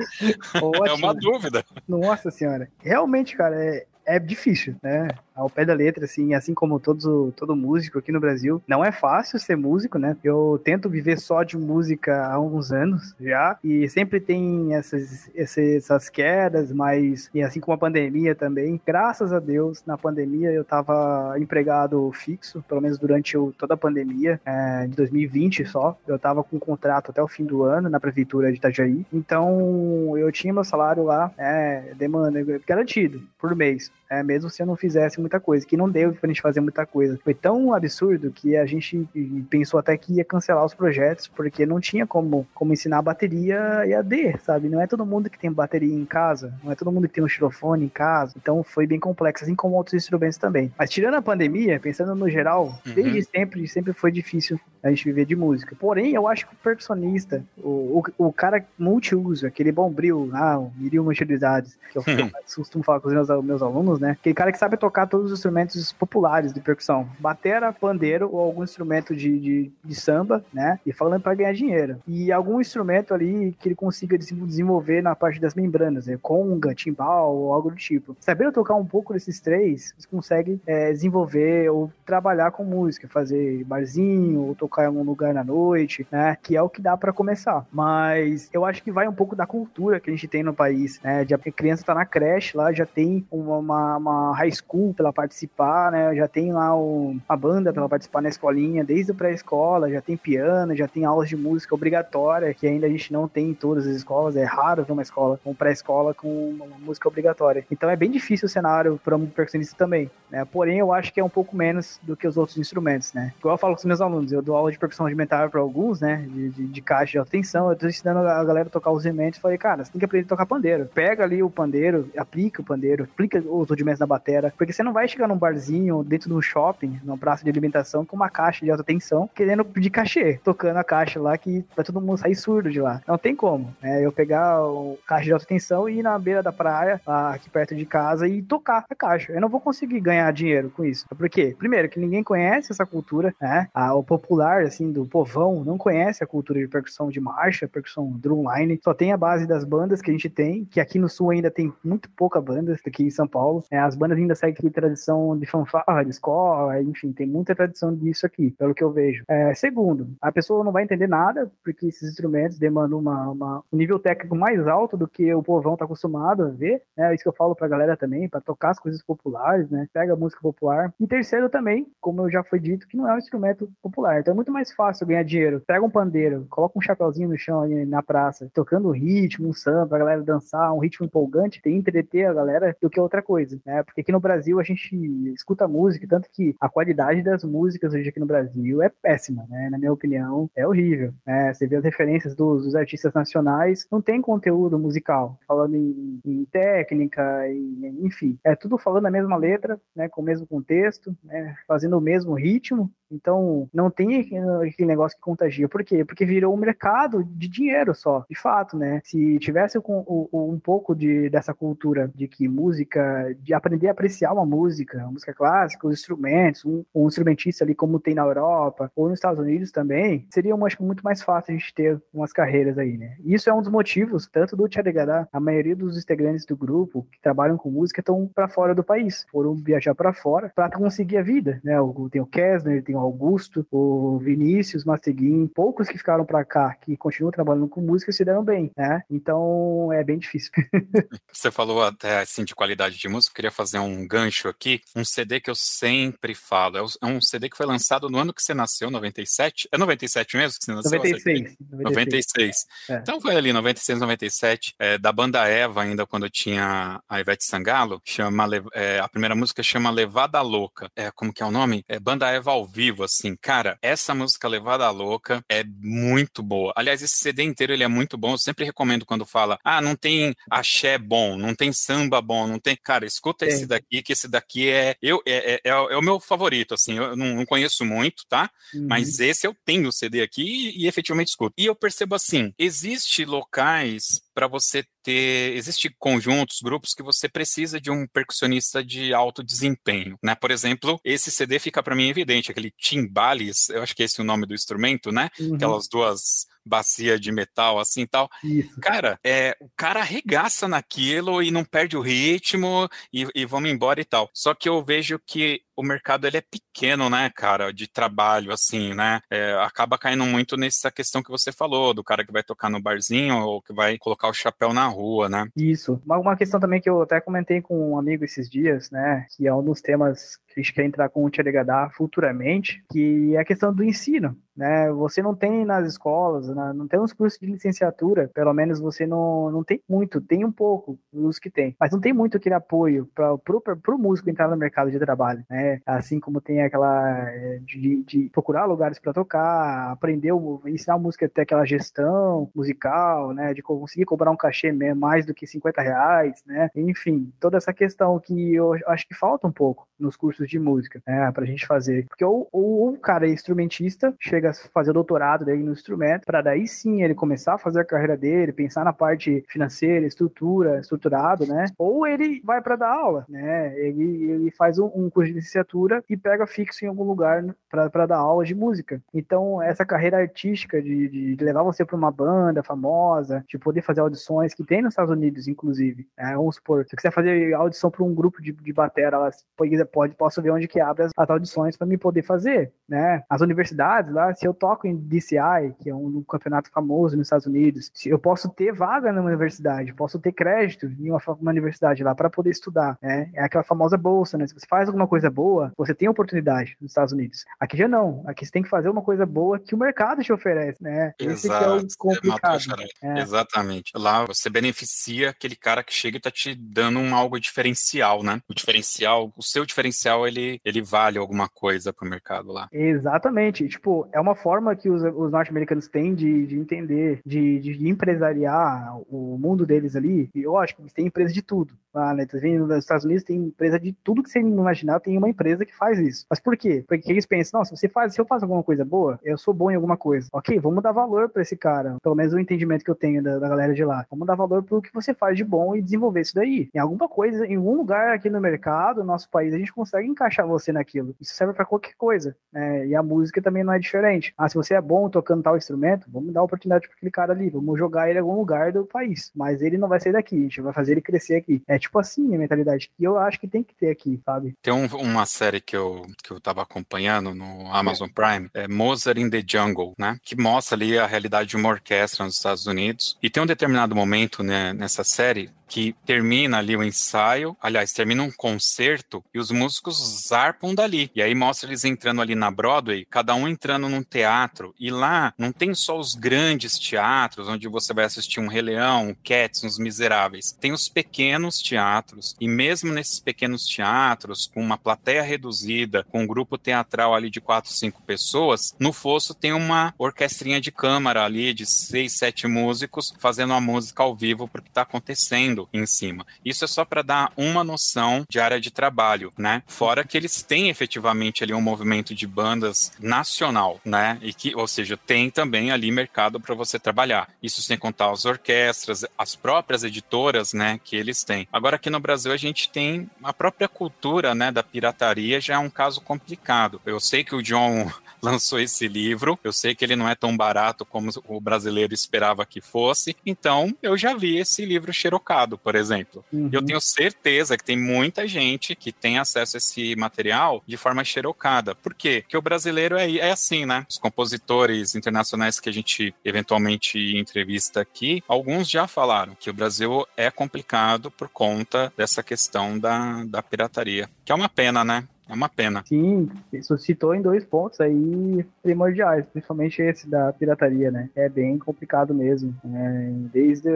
Ótimo. É uma dúvida. Nossa senhora. Realmente, cara, é, é difícil, né? Ao pé da letra, assim, assim como todos, todo músico aqui no Brasil. Não é fácil ser músico, né? Eu tento viver só de música há alguns anos já, e sempre tem essas, essas quedas, mas, e assim como a pandemia também. Graças a Deus, na pandemia eu tava empregado fixo, pelo menos durante o, toda a pandemia, é, de 2020 só. Eu tava com um contrato até o fim do ano na prefeitura de Itajaí. Então, eu tinha meu salário lá, é, demanda, garantido, por mês é, mesmo se eu não fizesse muita coisa, que não deu pra gente fazer muita coisa. Foi tão absurdo que a gente pensou até que ia cancelar os projetos, porque não tinha como, como ensinar bateria EAD, sabe? Não é todo mundo que tem bateria em casa, não é todo mundo que tem um xilofone em casa, então foi bem complexo, assim como outros instrumentos também. Mas tirando a pandemia, pensando no geral, uhum. desde sempre, sempre foi difícil a gente viver de música. Porém, eu acho que o percussionista, o, o, o cara multiuso, aquele bombril, ah, mil utilidades, que eu, uhum. [laughs] costumo falar com os meus, meus alunos, né? Aquele cara que sabe tocar todos os instrumentos populares de percussão. Batera, pandeiro ou algum instrumento de, de, de samba, né? E falando para ganhar dinheiro. E algum instrumento ali que ele consiga desenvolver na parte das membranas, né? Conga, timbal ou algo do tipo. Sabendo tocar um pouco desses três, você consegue é, desenvolver ou trabalhar com música, fazer barzinho ou tocar em algum lugar na noite, né? Que é o que dá para começar. Mas eu acho que vai um pouco da cultura que a gente tem no país, né? De a criança tá na creche lá, já tem uma, uma uma, high school para participar, né? Já tem lá uma banda para participar na escolinha, desde a pré-escola, já tem piano, já tem aulas de música obrigatória, que ainda a gente não tem em todas as escolas, é raro ver uma escola com pré-escola com uma música obrigatória. Então é bem difícil o cenário para um percussionista também, né? Porém, eu acho que é um pouco menos do que os outros instrumentos, né? Igual eu falo com os meus alunos, eu dou aula de percussão rudimentar para alguns, né? De, de, de, caixa de alta tensão, eu tô ensinando a galera a tocar os rudimentos, falei, cara, você tem que aprender a tocar pandeiro. Pega ali o pandeiro, aplica o pandeiro, aplica os rudimentos na batera, porque você não vai chegar num barzinho, dentro de um shopping, numa praça de alimentação, com uma caixa de alta tensão, querendo pedir cachê, tocando a caixa lá, que vai todo mundo sair surdo de lá. Não tem como, né? Eu pegar o caixa de alta tensão e ir na beira da praia, aqui perto de casa, e tocar a caixa. Eu não vou conseguir ganhar dinheiro com isso. Por quê? Primeiro, que ninguém conhece essa cultura, né? o popular, assim, do povão, não conhece a cultura de percussão de marcha, percussão drumline, só tem a base das bandas que a gente tem, que aqui no sul ainda tem muito pouca banda, aqui em São Paulo. É, as bandas ainda seguem tradição de fanfarra, de escola, enfim, tem muita tradição disso aqui, pelo que eu vejo. É, segundo, a pessoa não vai entender nada, porque esses instrumentos demandam uma, uma, um nível técnico mais alto do que o povão está acostumado a ver, né? É isso que eu falo pra galera também, para tocar as coisas populares, né? Pega a música popular. E terceiro também, como eu já foi dito, que não é um instrumento popular. Então é muito mais fácil ganhar dinheiro. Pega um pandeiro, coloca um chapeuzinho no chão ali na praça, tocando um ritmo, um samba, a galera dançar, um ritmo empolgante, tem entreter a galera do que outra coisa, né? Porque aqui no Brasil a gente escuta música, tanto que a qualidade das músicas hoje aqui no Brasil é péssima, né? Na minha opinião, é horrível. Né? Você vê as referências dos, dos artistas nacionais, não tem conteúdo musical, falando em, em técnica, em, enfim, é tudo falando a mesma letra, né? Com o mesmo contexto, né? Fazendo o mesmo ritmo, então, não tem aquele negócio que contagia. Por quê? Porque virou um mercado de dinheiro só, de fato, né? Se tivesse um, pouco de, dessa cultura de que música, de aprender a apreciar uma música, uma música clássica, os instrumentos, um, um instrumentista ali como tem na Europa ou nos Estados Unidos também, seria, acho, muito mais fácil a gente ter umas carreiras aí, né? Isso é um dos motivos, tanto do Tchadegadá, a maioria dos integrantes do grupo que trabalham com música estão para fora do país, foram viajar para fora para conseguir a vida, né? Tem o Kessner, tem o Augusto, o Vinícius, Masteguin, poucos que ficaram para cá, que continuam trabalhando com música, se deram bem, né? Então é bem difícil. [laughs] Você falou até assim de qualidade de música, queria fazer um gancho aqui, um CD que eu sempre falo, é um CD que foi lançado no ano que você nasceu, 97, é 97 mesmo que você nasceu? 96. 96. 96. É. Então foi ali, 96, 97, é, da banda Eva ainda, quando eu tinha a Ivete Sangalo, chama, é, a primeira música chama Levada Louca, é, como que é o nome? É Banda Eva ao vivo, vivo, assim, cara, essa música Levada à Louca é muito boa. Aliás, esse CD inteiro ele é muito bom. Eu sempre recomendo quando fala, ah, não tem axé bom, não tem samba bom, não tem. Cara, escuta é. esse daqui, que esse daqui é, eu, é, é, é, é o meu favorito, assim. Eu não, não conheço muito, tá? Uhum. Mas esse eu tenho o CD aqui e, e efetivamente escuto. E eu percebo assim: existe locais para você ter. Existem conjuntos, grupos que você precisa de um percussionista de alto desempenho, né? Por exemplo, esse CD fica para mim evidente, aquele timbales, eu acho que esse é o nome do instrumento, né? Uhum. Aquelas duas bacia de metal, assim tal. Isso. Cara, é, o cara arregaça naquilo e não perde o ritmo e, e vamos embora e tal. Só que eu vejo que o mercado ele é pequeno, né, cara, de trabalho, assim, né? É, acaba caindo muito nessa questão que você falou, do cara que vai tocar no barzinho ou que vai colocar o chapéu na rua, né? Isso. Uma, uma questão também que eu até comentei com um amigo esses dias, né, que é um dos temas a gente quer entrar com o Tchelegadá futuramente, que é a questão do ensino né? Você não tem nas escolas, não tem uns cursos de licenciatura, pelo menos você não, não tem muito, tem um pouco os que tem, mas não tem muito aquele apoio para o músico entrar no mercado de trabalho, né? Assim como tem aquela eh, de, de procurar lugares para tocar, aprender, ensinar música até aquela gestão musical, né? De conseguir cobrar um cachê mais do que 50 reais, né? Enfim, toda essa questão que eu acho que falta um pouco nos cursos de música, né? Pra gente fazer, porque ou, ou o cara é instrumentista, chega a fazer o doutorado dele no instrumento, para daí sim ele começar a fazer a carreira dele, pensar na parte financeira, estrutura, estruturado, né? Ou ele vai para dar aula, né? Ele, ele faz um, um, curso de licenciatura e pega fixo em algum lugar para dar aula de música. Então, essa carreira artística de, de levar você para uma banda famosa, de poder fazer audições, que tem nos Estados Unidos, inclusive, né? vamos supor, se você quiser fazer audição para um grupo de, de batera, pode, pode, posso ver onde que abre as, as audições para me poder fazer, né? As universidades lá, se eu toco em DCI, que é um, um campeonato famoso nos Estados Unidos, eu posso ter vaga numa universidade, posso ter crédito em uma, uma universidade lá para poder estudar, né? É aquela famosa bolsa, né? Se você faz alguma coisa boa, você tem oportunidade nos Estados Unidos. Aqui já não. Aqui você tem que fazer uma coisa boa que o mercado te oferece, né? Esse Exato. é o complicado. É. Exatamente. Lá você beneficia aquele cara que chega e tá te dando um algo diferencial, né? O diferencial, o seu diferencial, ele, ele vale alguma coisa pro mercado lá. Exatamente. Tipo, é uma forma que os, os norte-americanos têm de, de entender, de, de empresariar o mundo deles ali. E eu acho que eles têm empresa de tudo. Lá, né? Nos Estados Unidos tem empresa de tudo que você imaginar, tem uma empresa que faz isso. Mas por quê? Porque eles pensam, nossa, você faz, se eu faço alguma coisa boa, eu sou bom em alguma coisa. Ok, vamos dar valor para esse cara. Pelo menos o entendimento que eu tenho da, da galera de lá. Vamos dar valor pro que você faz de bom e desenvolver isso daí. Em alguma coisa, em algum lugar aqui no mercado, no nosso país, a gente consegue encaixar você naquilo. Isso serve para qualquer coisa. Né? E a música também não é diferente. Ah, se você é bom tocando tal instrumento, vamos dar oportunidade para aquele cara ali. Vamos jogar ele em algum lugar do país. Mas ele não vai sair daqui. A gente vai fazer ele crescer aqui. É tipo assim a mentalidade que eu acho que tem que ter aqui, sabe? Tem um, uma série que eu, que eu tava acompanhando no Amazon Prime, é Mozart in the Jungle, né? Que mostra ali a realidade de uma orquestra nos Estados Unidos. E tem um determinado momento né, nessa série que termina ali o ensaio, aliás, termina um concerto e os músicos zarpam dali. E aí mostra eles entrando ali na Broadway, cada um entrando num teatro. E lá não tem só os grandes teatros, onde você vai assistir um Rei Leão, um Cats, uns Miseráveis. Tem os pequenos teatros. E mesmo nesses pequenos teatros, com uma plateia reduzida, com um grupo teatral ali de quatro, cinco pessoas, no fosso tem uma orquestrinha de câmara ali de seis, sete músicos fazendo a música ao vivo porque está acontecendo em cima. Isso é só para dar uma noção de área de trabalho, né? Fora que eles têm efetivamente ali um movimento de bandas nacional, né? E que, ou seja, tem também ali mercado para você trabalhar. Isso sem contar as orquestras, as próprias editoras, né, que eles têm. Agora aqui no Brasil a gente tem a própria cultura, né, da pirataria já é um caso complicado. Eu sei que o John lançou esse livro. Eu sei que ele não é tão barato como o brasileiro esperava que fosse. Então, eu já vi esse livro xerocado, por exemplo. Uhum. Eu tenho certeza que tem muita gente que tem acesso a esse material de forma xerocada. Por quê? Porque o brasileiro é, é assim, né? Os compositores internacionais que a gente eventualmente entrevista aqui, alguns já falaram que o Brasil é complicado por conta dessa questão da, da pirataria. Que é uma pena, né? É uma pena. Sim, isso citou em dois pontos aí primordiais, principalmente esse da pirataria, né? É bem complicado mesmo. É, desde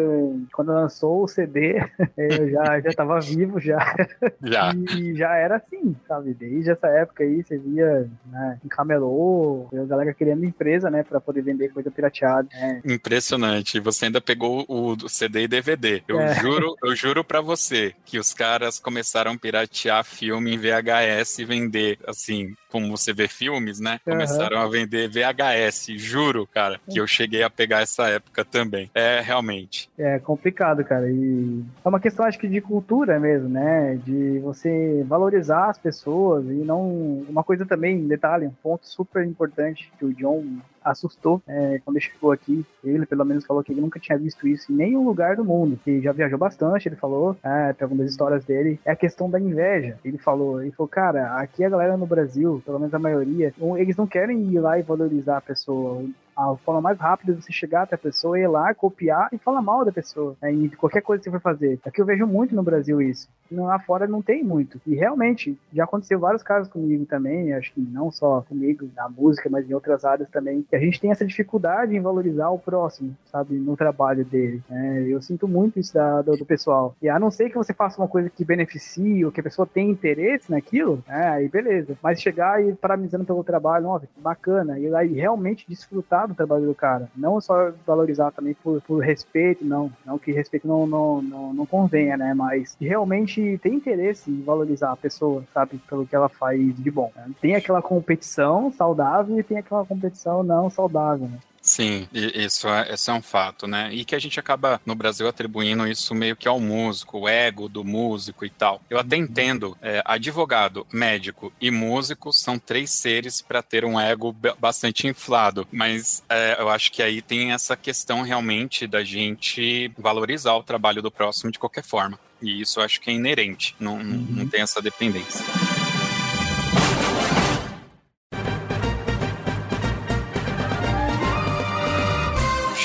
quando lançou o CD, [laughs] eu já, já tava vivo já. [laughs] Já. E já era assim, sabe? Desde essa época aí, você via né, em camelô, a galera criando empresa, né, pra poder vender coisa pirateada. É. Impressionante. Você ainda pegou o CD e DVD. Eu é. juro, eu juro pra você que os caras começaram a piratear filme em VHS se vender, assim, como você vê filmes, né? Uhum. Começaram a vender VHS, juro, cara, que eu cheguei a pegar essa época também. É, realmente. É complicado, cara. E é uma questão, acho que, de cultura mesmo, né? De você valorizar as pessoas e não. Uma coisa também, detalhe, um ponto super importante que o John assustou é, quando ele chegou aqui. Ele, pelo menos, falou que ele nunca tinha visto isso em nenhum lugar do mundo. Que já viajou bastante, ele falou, é, tem algumas histórias dele. É a questão da inveja. Ele falou, ele falou, cara, aqui a galera no Brasil, pelo menos a maioria, eles não querem ir lá e valorizar a pessoa a forma mais rápida de você chegar até a pessoa, ir lá, copiar e falar mal da pessoa. Né? E qualquer coisa que você for fazer. Aqui eu vejo muito no Brasil isso. Lá fora não tem muito. E realmente, já aconteceu vários casos comigo também, acho que não só comigo na música, mas em outras áreas também, a gente tem essa dificuldade em valorizar o próximo, sabe, no trabalho dele. Né? Eu sinto muito isso da, do, do, pessoal. E a não ser que você faça uma coisa que beneficie ou que a pessoa tenha interesse naquilo, né? aí beleza. Mas chegar e parabenizando pelo trabalho, nossa, que bacana. E aí realmente desfrutar do trabalho do cara. Não só valorizar também por, por respeito, não. Não que respeito não, não, não, não convenha, né? Mas realmente tem interesse em valorizar a pessoa, sabe? Pelo que ela faz de bom. Né? Tem aquela competição saudável e tem aquela competição não saudável, né? Sim, isso é, isso é um fato, né? E que a gente acaba no Brasil atribuindo isso meio que ao músico, o ego do músico e tal. Eu até uhum. entendo, é, advogado, médico e músico são três seres para ter um ego bastante inflado, mas é, eu acho que aí tem essa questão realmente da gente valorizar o trabalho do próximo de qualquer forma. E isso eu acho que é inerente, não, uhum. não tem essa dependência.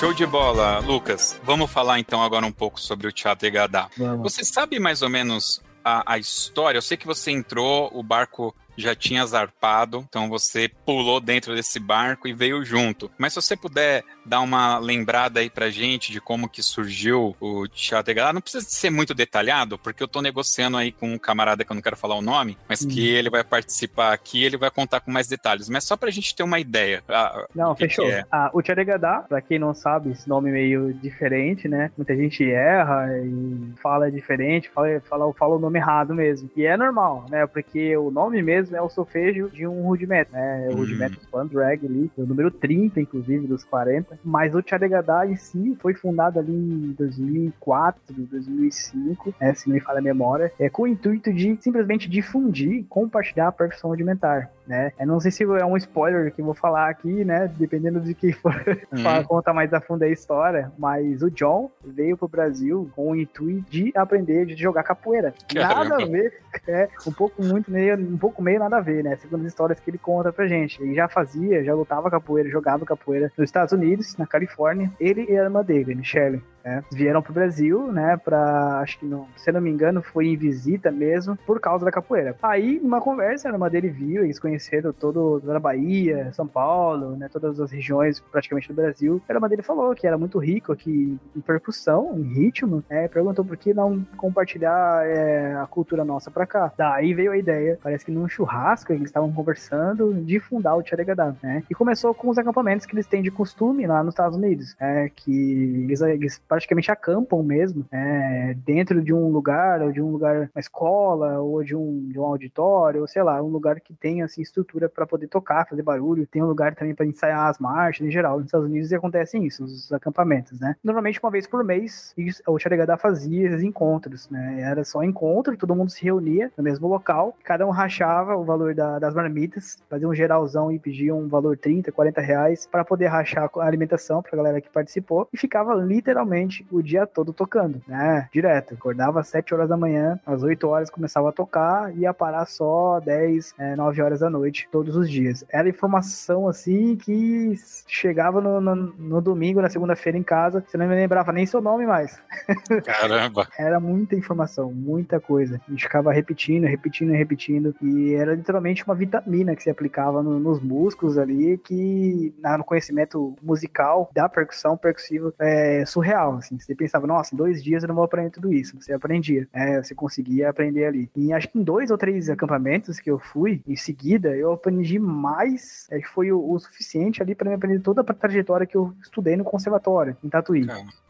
Show de bola, Lucas. Vamos falar então agora um pouco sobre o Teatro Egadá. Você sabe mais ou menos a, a, história? Eu sei que você entrou, o barco já tinha zarpado, então você pulou dentro desse barco e veio junto. Mas se você puder dar uma lembrada aí pra gente de como que surgiu o Teatro Galá, não precisa ser muito detalhado, porque eu tô negociando aí com um camarada que eu não quero falar o nome, mas que uhum. ele vai participar aqui ele vai contar com mais detalhes. Mas só pra gente ter uma ideia. Ah, não, fechou. É. Ah, o Teatro Gadá, pra quem não sabe, esse nome meio diferente, né? Muita gente erra e fala diferente, fala, fala, fala o nome errado mesmo. E é normal, né? Porque o nome mesmo mesmo é o solfejo de um rudimento, né? O hum. rudimento Span Drag ali, o número 30, inclusive, dos 40. Mas o Tcharegadá em si foi fundado ali em 2004, 2005, né, se não me falha a memória, é, com o intuito de simplesmente difundir, compartilhar a percussão rudimentar né? Eu não sei se é um spoiler que eu vou falar aqui, né? Dependendo de quem for uhum. contar mais a fundo a história, mas o John veio pro Brasil com o intuito de aprender de jogar capoeira. Caramba. Nada a ver, é um pouco muito meio, um pouco meio nada a ver, né? Segundo as histórias que ele conta pra gente. Ele já fazia, já lutava capoeira, jogava capoeira nos Estados Unidos, na Califórnia. Ele e a irmã dele, Michelle. Né? Vieram pro Brasil, né? Pra, acho que não, se não me engano, foi em visita mesmo, por causa da capoeira. Aí, numa conversa, a irmã dele viu, eles conheceram todo, toda a Bahia, São Paulo, né? Todas as regiões praticamente do Brasil. A irmã dele falou que era muito rico aqui em percussão, em ritmo, né? Perguntou por que não compartilhar é, a cultura nossa pra cá. Daí veio a ideia, parece que num churrasco eles estavam conversando de fundar o Tcharegadá, né? E começou com os acampamentos que eles têm de costume lá nos Estados Unidos, né? Que eles, eles praticamente acampam mesmo, é, dentro de um lugar, ou de um lugar, uma escola, ou de um, de um auditório, ou sei lá, um lugar que tem assim, estrutura para poder tocar, fazer barulho, tem um lugar também para ensaiar as marchas, em geral. Nos Estados Unidos acontece isso, os acampamentos, né? Normalmente, uma vez por mês, o Xaregadá fazia esses encontros, né? Era só encontro, todo mundo se reunia no mesmo local, cada um rachava o valor da, das marmitas, fazia um geralzão e pedia um valor 30, 40 reais para poder rachar a alimentação para a galera que participou e ficava literalmente praticamente o dia todo tocando, né? Direto. Acordava às 7 horas da manhã, às 8 horas começava a tocar e ia parar só 10, é, 9 horas da noite, todos os dias. Era informação assim que chegava no, no, no domingo, na segunda-feira em casa, você não me lembrava nem seu nome mais. [laughs] Caramba! era muita informação, muita coisa. A gente ficava repetindo, repetindo, repetindo. E era literalmente uma vitamina que se aplicava no, nos músculos ali, que no conhecimento musical da percussão percussiva é surreal assim. Você pensava, nossa, dois dias eu não vou aprender tudo isso. Você aprendia, né? Você conseguia aprender ali. E acho que em dois ou três acampamentos que eu fui, em seguida, eu aprendi mais, que foi o, o suficiente ali para me aprender toda a trajetória que eu estudei no conservatório, em Tatuí.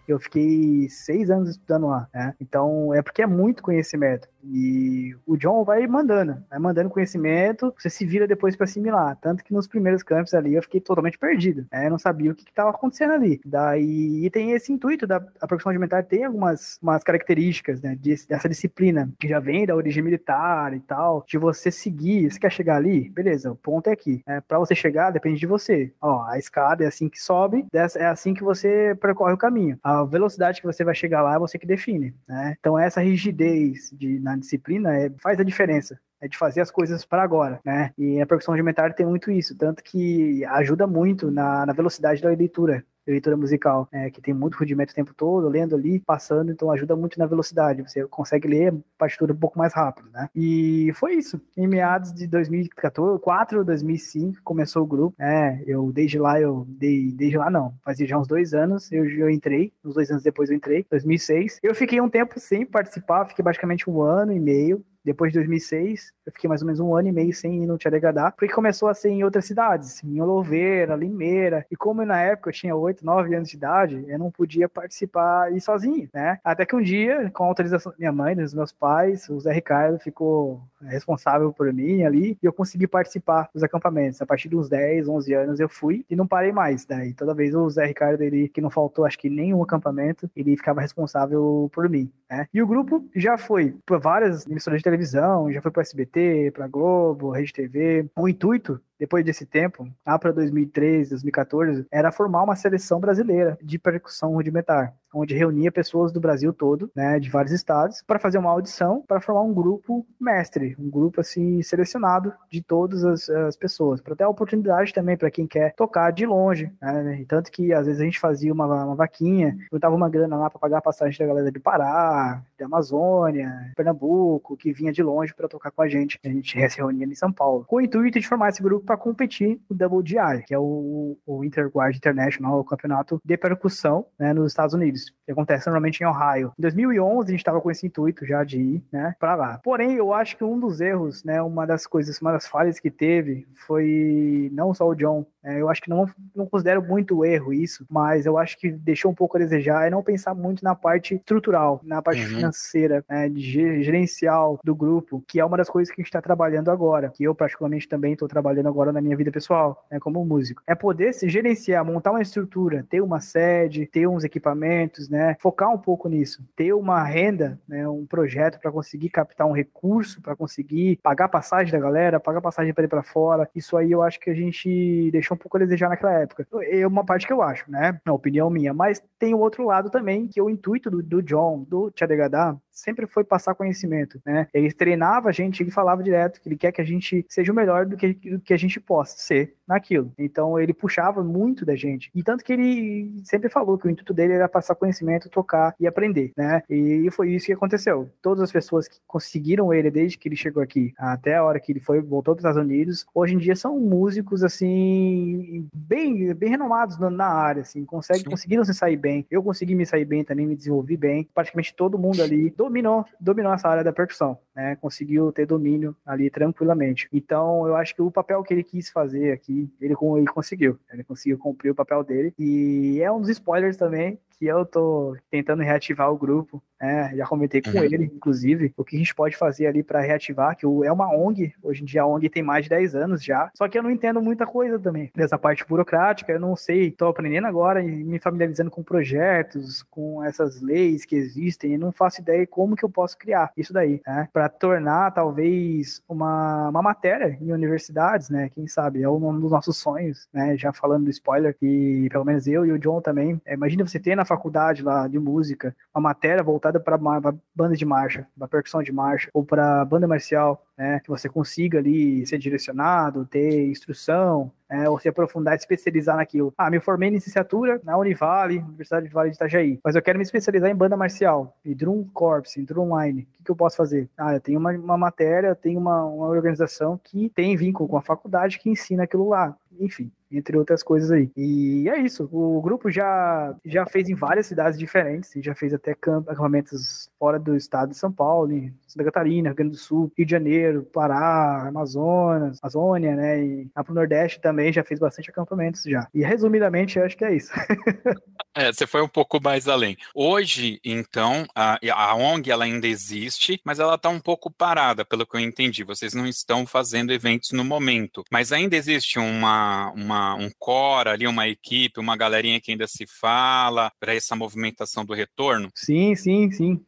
Eu fiquei seis anos estudando lá, né? Então, é porque é muito conhecimento. E o John vai mandando, vai mandando conhecimento, você se vira depois para assimilar. Tanto que nos primeiros campos ali eu fiquei totalmente perdido, né? Eu não sabia o que estava acontecendo ali. Daí, tem esse intuito da a percussão rudimentar, tem algumas umas características, né? dessa disciplina, que já vem da origem militar e tal, de você seguir. Você quer chegar ali? Beleza, o ponto é aqui. É, para você chegar, depende de você. Ó, a escada é assim que sobe, é assim que você percorre o caminho. A a velocidade que você vai chegar lá é você que define, né? Então essa rigidez de, na disciplina é, faz a diferença é de fazer as coisas para agora, né? E a percussão rudimentar tem muito isso, tanto que ajuda muito na, na velocidade da leitura leitura musical, é, que tem muito rudimento o tempo todo, lendo ali, passando, então ajuda muito na velocidade. Você consegue ler a partitura um pouco mais rápido, né? E foi isso. Em meados de 2014, 4, 2005, começou o grupo. É, eu desde lá, eu dei, desde lá não, fazia já uns dois anos, eu, eu entrei, uns dois anos depois eu entrei, 2006. Eu fiquei um tempo sem participar, fiquei basicamente um ano e meio depois de 2006, eu fiquei mais ou menos um ano e meio sem ir no Tcharegadá, porque começou a ser em outras cidades, em Oloveira, Limeira, e como na época eu tinha 8, 9 anos de idade, eu não podia participar e sozinho, né? Até que um dia, com a autorização da minha mãe, dos meus pais, o Zé Ricardo ficou responsável por mim ali, e eu consegui participar dos acampamentos. A partir dos 10, 11 anos eu fui e não parei mais. Daí toda vez o Zé Ricardo, ele, que não faltou acho que nenhum acampamento, ele ficava responsável por mim, né? E o grupo já foi para várias emissoras de televisão, já foi para SBT, para Globo, Rede TV. O intuito depois desse tempo, lá para 2013, 2014, era formar uma seleção brasileira de percussão rudimentar onde reunia pessoas do Brasil todo, né, de vários estados, para fazer uma audição, para formar um grupo mestre, um grupo assim selecionado de todas as, as pessoas, para ter a oportunidade também para quem quer tocar de longe, né, tanto que às vezes a gente fazia uma, uma vaquinha, juntava uma grana lá para pagar a passagem da galera de Pará, de Amazônia, Pernambuco, que vinha de longe para tocar com a gente. A gente se reunia em São Paulo, com o intuito de formar esse grupo para competir no Double GI, que é o, o Interguard International, o campeonato de percussão né, nos Estados Unidos que acontece normalmente em Ohio. Em 2011 a gente estava com esse intuito já de ir, né, para lá. Porém, eu acho que um dos erros, né, uma das coisas, uma das falhas que teve foi não só o John, é, eu acho que não, não considero muito erro isso, mas eu acho que deixou um pouco a desejar é não pensar muito na parte estrutural, na parte uhum. financeira, né, gerencial do grupo, que é uma das coisas que a gente está trabalhando agora, que eu particularmente também estou trabalhando agora na minha vida pessoal, né, como músico. É poder se gerenciar, montar uma estrutura, ter uma sede, ter uns equipamentos, né, focar um pouco nisso, ter uma renda, né, um projeto para conseguir captar um recurso, para conseguir pagar passagem da galera, pagar passagem para ir para fora. Isso aí eu acho que a gente deixou um pouco a desejar naquela época. É uma parte que eu acho, né? Na opinião minha. Mas tem o outro lado também, que é o intuito do, do John, do Tchadegadá, sempre foi passar conhecimento, né? Ele treinava a gente, ele falava direto que ele quer que a gente seja o melhor do que, do que a gente possa ser naquilo. Então ele puxava muito da gente. E tanto que ele sempre falou que o intuito dele era passar conhecimento, tocar e aprender, né? E foi isso que aconteceu. Todas as pessoas que conseguiram ele desde que ele chegou aqui até a hora que ele foi voltou para os Estados Unidos, hoje em dia são músicos assim bem bem renomados na área, assim, conseguem conseguiram se sair bem. Eu consegui me sair bem também, me desenvolvi bem. Praticamente todo mundo ali dominou, dominou essa área da percussão, né? Conseguiu ter domínio ali tranquilamente. Então, eu acho que o papel que ele quis fazer aqui, ele, ele conseguiu. Ele conseguiu cumprir o papel dele. E é um dos spoilers também, que eu tô tentando reativar o grupo, né? Já comentei com uhum. ele, inclusive, o que a gente pode fazer ali para reativar, que é uma ONG, hoje em dia a ONG tem mais de 10 anos já, só que eu não entendo muita coisa também dessa parte burocrática, eu não sei, tô aprendendo agora e me familiarizando com projetos, com essas leis que existem, e não faço ideia como que eu posso criar isso daí, né? Para tornar talvez uma, uma matéria em universidades, né? Quem sabe, é um dos nossos sonhos, né? Já falando do spoiler, que pelo menos eu e o John também, é, imagina você ter na faculdade lá de música uma matéria voltada para banda de marcha, para percussão de marcha ou para banda marcial, né, que você consiga ali ser direcionado, ter instrução, é, ou se aprofundar, se especializar naquilo. Ah, me formei em licenciatura na Univale, Universidade de Vale de Itajaí, mas eu quero me especializar em banda marcial, em drum corps, em drum line. O que, que eu posso fazer? Ah, eu tenho uma, uma matéria, tenho uma, uma organização que tem vínculo com a faculdade que ensina aquilo lá. Enfim, entre outras coisas aí. E é isso. O grupo já, já fez em várias cidades diferentes, já fez até acampamentos fora do estado de São Paulo, em Santa Catarina, Rio Grande do Sul, Rio de Janeiro, Pará, Amazonas, Amazônia, né? E lá pro Nordeste também já fez bastante acampamentos já. E resumidamente, eu acho que é isso. [laughs] é, você foi um pouco mais além. Hoje, então, a, a ONG ela ainda existe, mas ela está um pouco parada, pelo que eu entendi. Vocês não estão fazendo eventos no momento, mas ainda existe uma, uma um core ali, uma equipe, uma galerinha que ainda se fala para essa movimentação do retorno? Sim, sim, sim.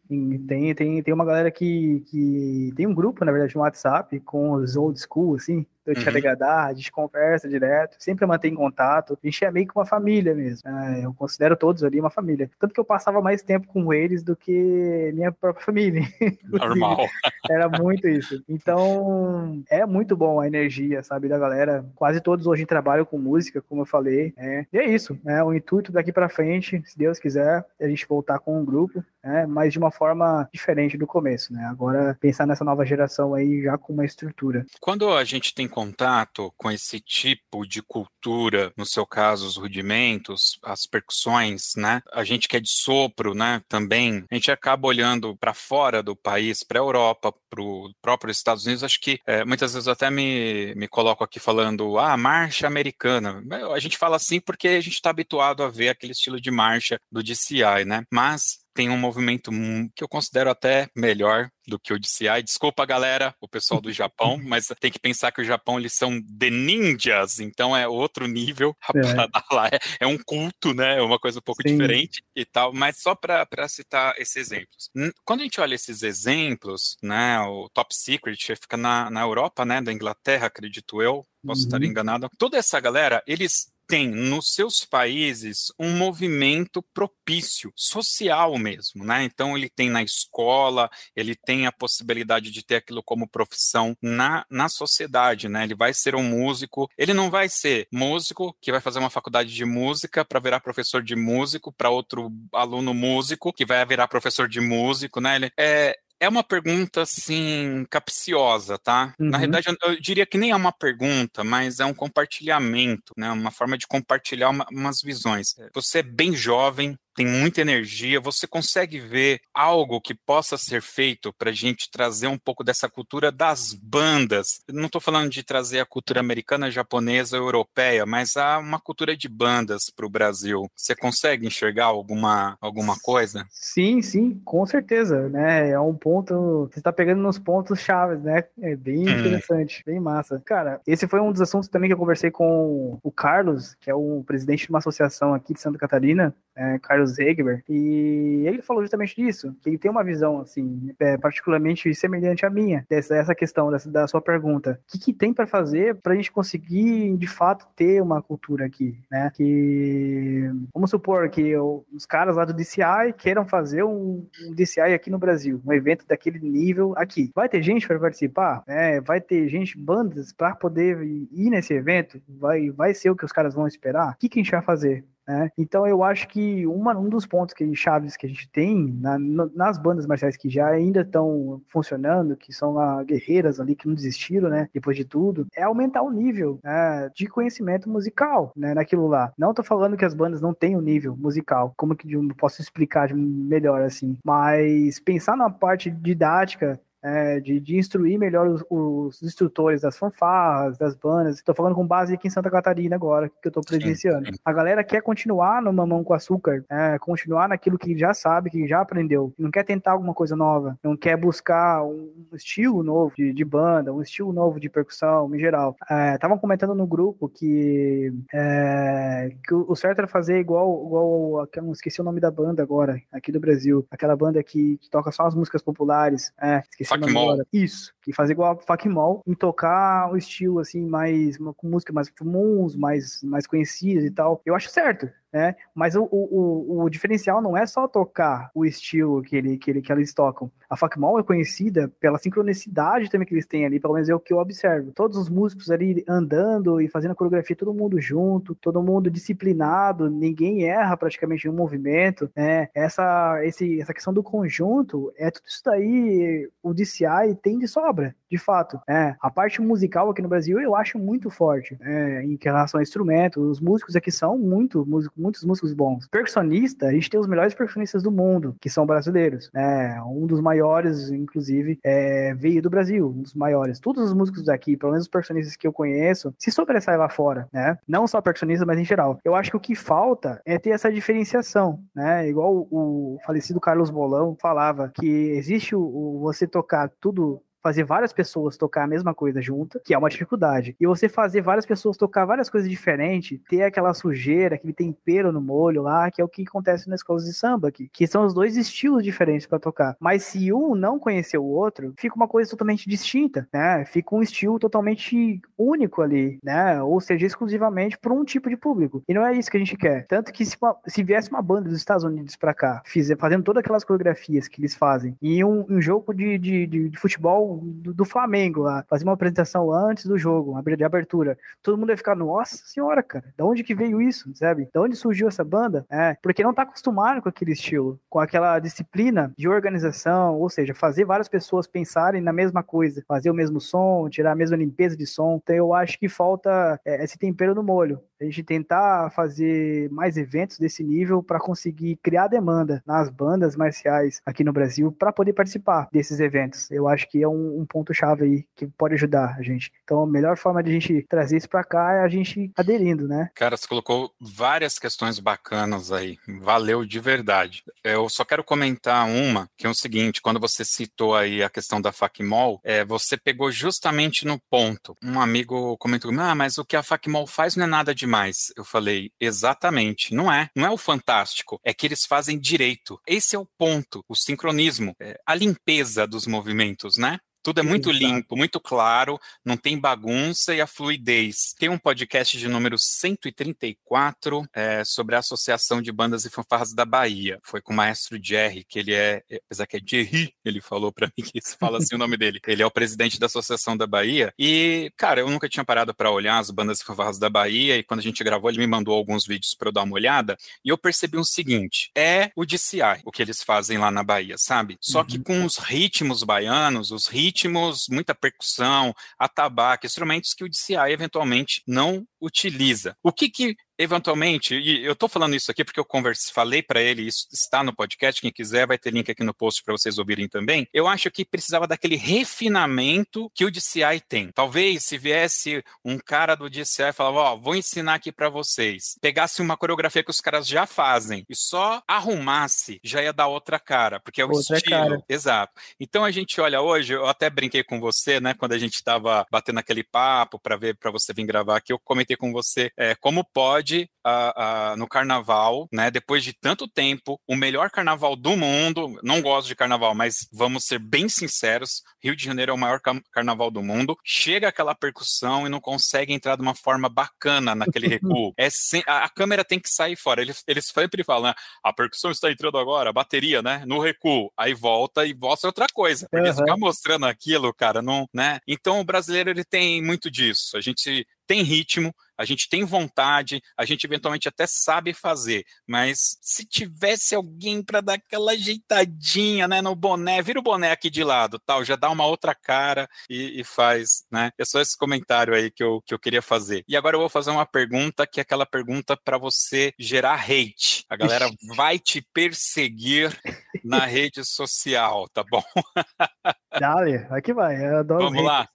Tem, tem, tem uma galera que, que tem um grupo, na verdade, no WhatsApp com os old school, assim, do uhum. A gente conversa direto, sempre mantém contato. A gente é meio que uma família mesmo. É, eu considero todos ali uma família. Tanto que eu passava mais tempo com eles do que minha própria família. [laughs] Normal. Era muito isso. Então, é muito bom a energia, sabe, da galera. Quase todos hoje trabalham com música, como eu falei. É. E é isso, né? O intuito daqui para frente, se Deus quiser, é a gente voltar com um grupo, né? Mas de uma forma diferente do começo, né? Agora, pensar nessa nova geração aí já com uma estrutura. Quando a gente tem contato com esse tipo de cultura, no seu caso, os rudimentos, as percussões, né? A gente que é de sopro, né? Também, a gente acaba olhando para fora do país, para a Europa, para o próprio Estados Unidos. Acho que é, muitas vezes até me, me coloco aqui falando, ah, marcha americana. A gente fala assim porque a gente está habituado a ver aquele estilo de marcha do DCI, né? Mas tem um movimento que eu considero até melhor do que o DCI. Desculpa, galera, o pessoal do Japão, [laughs] mas tem que pensar que o Japão eles são de ninjas, então é outro nível. É. lá é, é, um culto, né? É uma coisa um pouco Sim. diferente e tal. Mas só para citar esses exemplos. Quando a gente olha esses exemplos, né? O Top Secret fica na, na Europa, né? Da Inglaterra, acredito eu. Posso uhum. estar enganado. Toda essa galera, eles tem nos seus países um movimento propício, social mesmo, né? Então ele tem na escola, ele tem a possibilidade de ter aquilo como profissão na, na sociedade, né? Ele vai ser um músico, ele não vai ser músico que vai fazer uma faculdade de música para virar professor de músico, para outro aluno músico que vai virar professor de músico, né? Ele é, é uma pergunta, assim, capciosa, tá? Uhum. Na realidade, eu, eu, diria que nem é uma pergunta, mas é um compartilhamento, né? Uma forma de compartilhar uma, umas visões. Você é bem jovem, tem muita energia, você consegue ver algo que possa ser feito para a gente trazer um pouco dessa cultura das bandas. Eu não estou falando de trazer a cultura americana, japonesa, europeia, mas há uma cultura de bandas para o Brasil. Você consegue enxergar alguma, alguma coisa? Sim, sim, com certeza, né? É um ponto, você está pegando nos pontos chaves, né? É bem hum. interessante, bem massa. Cara, esse foi um dos assuntos também que eu conversei com o Carlos, que é o presidente de uma associação aqui de Santa Catarina, é, Carlos Egber, e ele falou justamente disso, que ele tem uma visão, assim, é, particularmente semelhante à minha, dessa essa questão dessa, da sua pergunta. O que, que tem para fazer para a gente conseguir, de fato, ter uma cultura aqui, né? Que, vamos supor que os caras lá do DCI queiram fazer um, um DCI aqui no Brasil, um evento daquele nível aqui. Vai ter gente para participar? É, vai ter gente, bandas, para poder ir nesse evento? Vai, vai ser o que os caras vão esperar? O que, que a gente vai fazer? Né? Então eu acho que uma, um dos pontos que chaves que a gente tem na, nas bandas marciais que já ainda estão funcionando, que são a, guerreiras ali que não desistiram, né? Depois de tudo, é aumentar o nível né, de conhecimento musical, né? Naquilo lá. Não tô falando que as bandas não têm o um nível musical, como que eu posso explicar melhor assim, mas pensar na parte didática é, de, de, instruir melhor os, os, instrutores das fanfarras, das bandas. Estou falando com base aqui em Santa Catarina agora, que eu estou presenciando. A galera quer continuar no mamão com açúcar, é, continuar naquilo que já sabe, que já aprendeu. Não quer tentar alguma coisa nova, não quer buscar um estilo novo de, de banda, um estilo novo de percussão, em geral. Estavam é, comentando no grupo que, é, que o certo era fazer igual, igual não esqueci o nome da banda agora, aqui do Brasil, aquela banda que, que toca só as músicas populares. É, esqueci Facmol. Isso, que fazer igual a Facmol e tocar o estilo assim mais com música mais comuns, mais mais conhecidas e tal. Eu acho certo né? Mas o, o, o, diferencial não é só tocar o estilo que, ele, que, ele, que eles tocam. A Facmol é conhecida pela sincronicidade também que eles têm ali, pelo menos é o que eu observo. Todos os músicos ali andando e fazendo a coreografia, todo mundo junto, todo mundo disciplinado, ninguém erra praticamente um movimento, né? Essa, esse, essa questão do conjunto, é tudo isso daí, o DCI tem de sobra, de fato. É, a parte musical aqui no Brasil eu acho muito forte, é, em relação a instrumentos, os músicos aqui são muito músicos muitos músicos bons. Percussionista, a gente tem os melhores percussionistas do mundo, que são brasileiros. É, um dos maiores, inclusive, é, veio do Brasil, um dos maiores. Todos os músicos daqui, pelo menos os percussionistas que eu conheço, se sobressaem lá fora, né? Não só percussionistas, mas em geral. Eu acho que o que falta é ter essa diferenciação, né? Igual o, o falecido Carlos Bolão falava, que existe o, o você tocar tudo fazer várias pessoas tocar a mesma coisa junta, que é uma dificuldade. E você fazer várias pessoas tocar várias coisas diferentes, ter aquela sujeira, aquele tempero no molho lá, que é o que acontece nas escolas de samba aqui, que são os dois estilos diferentes para tocar. Mas se um não conhecer o outro, fica uma coisa totalmente distinta, né? Fica um estilo totalmente único ali, né? Ou seja, exclusivamente para um tipo de público. E não é isso que a gente quer. Tanto que se, se viesse uma banda dos Estados Unidos para cá, fizer, fazendo todas aquelas coreografias que eles fazem, e um, um jogo de, de, de, de futebol do, do, Flamengo lá, fazer uma apresentação antes do jogo, uma de abertura. Todo mundo ia ficar, nossa senhora, cara, da onde que veio isso, sabe? Da onde surgiu essa banda? É, porque não tá acostumado com aquele estilo, com aquela disciplina de organização, ou seja, fazer várias pessoas pensarem na mesma coisa, fazer o mesmo som, tirar a mesma limpeza de som. Então eu acho que falta é, esse tempero no molho a gente tentar fazer mais eventos desse nível para conseguir criar demanda nas bandas marciais aqui no Brasil para poder participar desses eventos. Eu acho que é um, um ponto-chave aí que pode ajudar a gente. Então, a melhor forma de a gente trazer isso para cá é a gente aderindo, né? Cara, você colocou várias questões bacanas aí. Valeu de verdade. Eu só quero comentar uma, que é o seguinte, quando você citou aí a questão da FACMOL, é, você pegou justamente no ponto. Um amigo comentou, ah, mas o que a FACMOL faz não é nada demais. Eu falei, exatamente, não é. Não é o fantástico, é que eles fazem direito. Esse é o ponto, o sincronismo, é, a limpeza dos movimentos, né? Tudo é muito limpo, muito claro, não tem bagunça e a fluidez. Tem um podcast de número 134 é, sobre a Associação de Bandas e Fanfarras da Bahia. Foi com o maestro Jerry, que ele é, apesar que é Jerry, ele falou para mim que se fala assim o nome dele. Ele é o presidente da Associação da Bahia. E, cara, eu nunca tinha parado para olhar as bandas e fanfarras da Bahia. E quando a gente gravou, ele me mandou alguns vídeos para eu dar uma olhada. E eu percebi o seguinte: é o DCI, o que eles fazem lá na Bahia, sabe? Só uhum. que com os ritmos baianos, os ritmos ritmos, muita percussão, atabaque, instrumentos que o DCI eventualmente não utiliza. O que que eventualmente, e eu estou falando isso aqui porque eu conversei, falei para ele, isso está no podcast, quem quiser vai ter link aqui no post para vocês ouvirem também. Eu acho que precisava daquele refinamento que o DCI tem. Talvez se viesse um cara do DCI e falava, ó, oh, vou ensinar aqui para vocês, pegasse uma coreografia que os caras já fazem e só arrumasse, já ia dar outra cara, porque é o outra estilo. Cara. Exato. Então a gente olha hoje, eu até brinquei com você, né, quando a gente estava batendo aquele papo para ver para você vir gravar aqui, eu comentei com você é, como pode pode, uh, uh, no carnaval, né, depois de tanto tempo, o melhor carnaval do mundo, não gosto de carnaval, mas vamos ser bem sinceros, Rio de Janeiro é o maior carnaval do mundo, chega aquela percussão e não consegue entrar de uma forma bacana naquele [laughs] recuo. É sem, a, a, câmera tem que sair fora. Eles, eles sempre falam, né, a percussão está entrando agora, a bateria, né, no recuo. Aí volta e mostra outra coisa. Porque uhum. ficar mostrando aquilo, cara, não, né? Então o brasileiro ele tem muito disso. A gente tem ritmo, a gente tem vontade, a gente eventualmente até sabe fazer, mas se tivesse alguém para dar aquela ajeitadinha, né, no boné, vira o boné aqui de lado, tal, já dá uma outra cara e, e faz, né? É só esse comentário aí que eu, que eu queria fazer. E agora eu vou fazer uma pergunta que é aquela pergunta para você gerar hate. A galera vai te perseguir na rede social, tá bom? Dale, aqui vai. Eu adoro Vamos lá.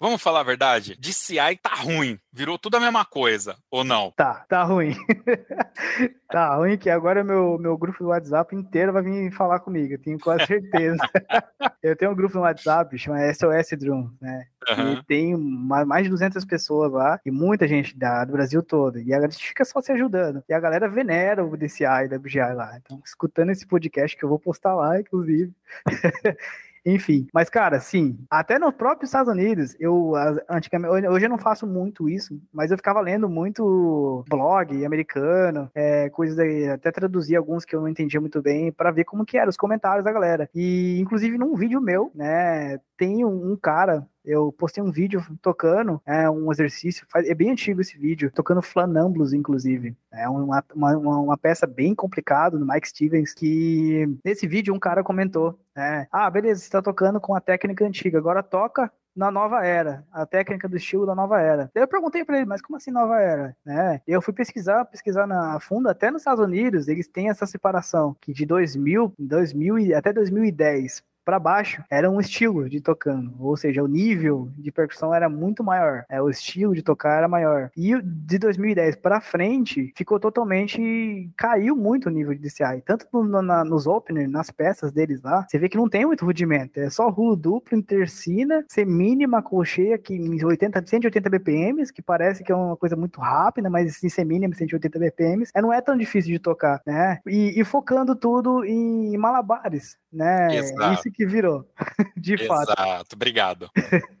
Vamos falar a verdade? DCI tá ruim. Virou tudo a mesma coisa, ou não? Tá, tá ruim. [laughs] tá ruim que agora meu, meu grupo do WhatsApp inteiro vai vir falar comigo, eu tenho quase certeza. [laughs] eu tenho um grupo no WhatsApp, chama SOS Drum, né? Uhum. E tem mais de 200 pessoas lá, e muita gente da, do Brasil todo. E a gente fica só se ajudando. E a galera venera o DCI da BGI lá. Então, escutando esse podcast que eu vou postar lá, inclusive. [laughs] Enfim, mas cara, sim, até nos próprios Estados Unidos, eu antigamente, hoje eu não faço muito isso, mas eu ficava lendo muito blog americano, é, coisas aí, até traduzir alguns que eu não entendia muito bem para ver como que eram os comentários da galera. E inclusive num vídeo meu, né, tem um cara eu postei um vídeo tocando é, um exercício, é bem antigo esse vídeo, tocando Flanambulus, inclusive. É uma, uma, uma peça bem complicada do Mike Stevens, que nesse vídeo um cara comentou, né, ah, beleza, você tá tocando com a técnica antiga, agora toca na nova era, a técnica do estilo da nova era. Eu perguntei para ele, mas como assim nova era? Né? Eu fui pesquisar, pesquisar na fundo, até nos Estados Unidos, eles têm essa separação, que de 2000, 2000 até 2010 para baixo era um estilo de tocando, ou seja, o nível de percussão era muito maior, é, o estilo de tocar era maior. E de 2010 para frente ficou totalmente caiu muito o nível de DCI, tanto no, na, nos openers, nas peças deles lá, você vê que não tem muito rudimento, é só rulo duplo, intercina, semínima, colcheia que em 80, 180 BPMs, que parece que é uma coisa muito rápida, mas em semínima 180 BPMs, é, não é tão difícil de tocar, né? E, e focando tudo em malabares, né? Exato. Isso que virou, [laughs] de Exato. fato. Exato, obrigado.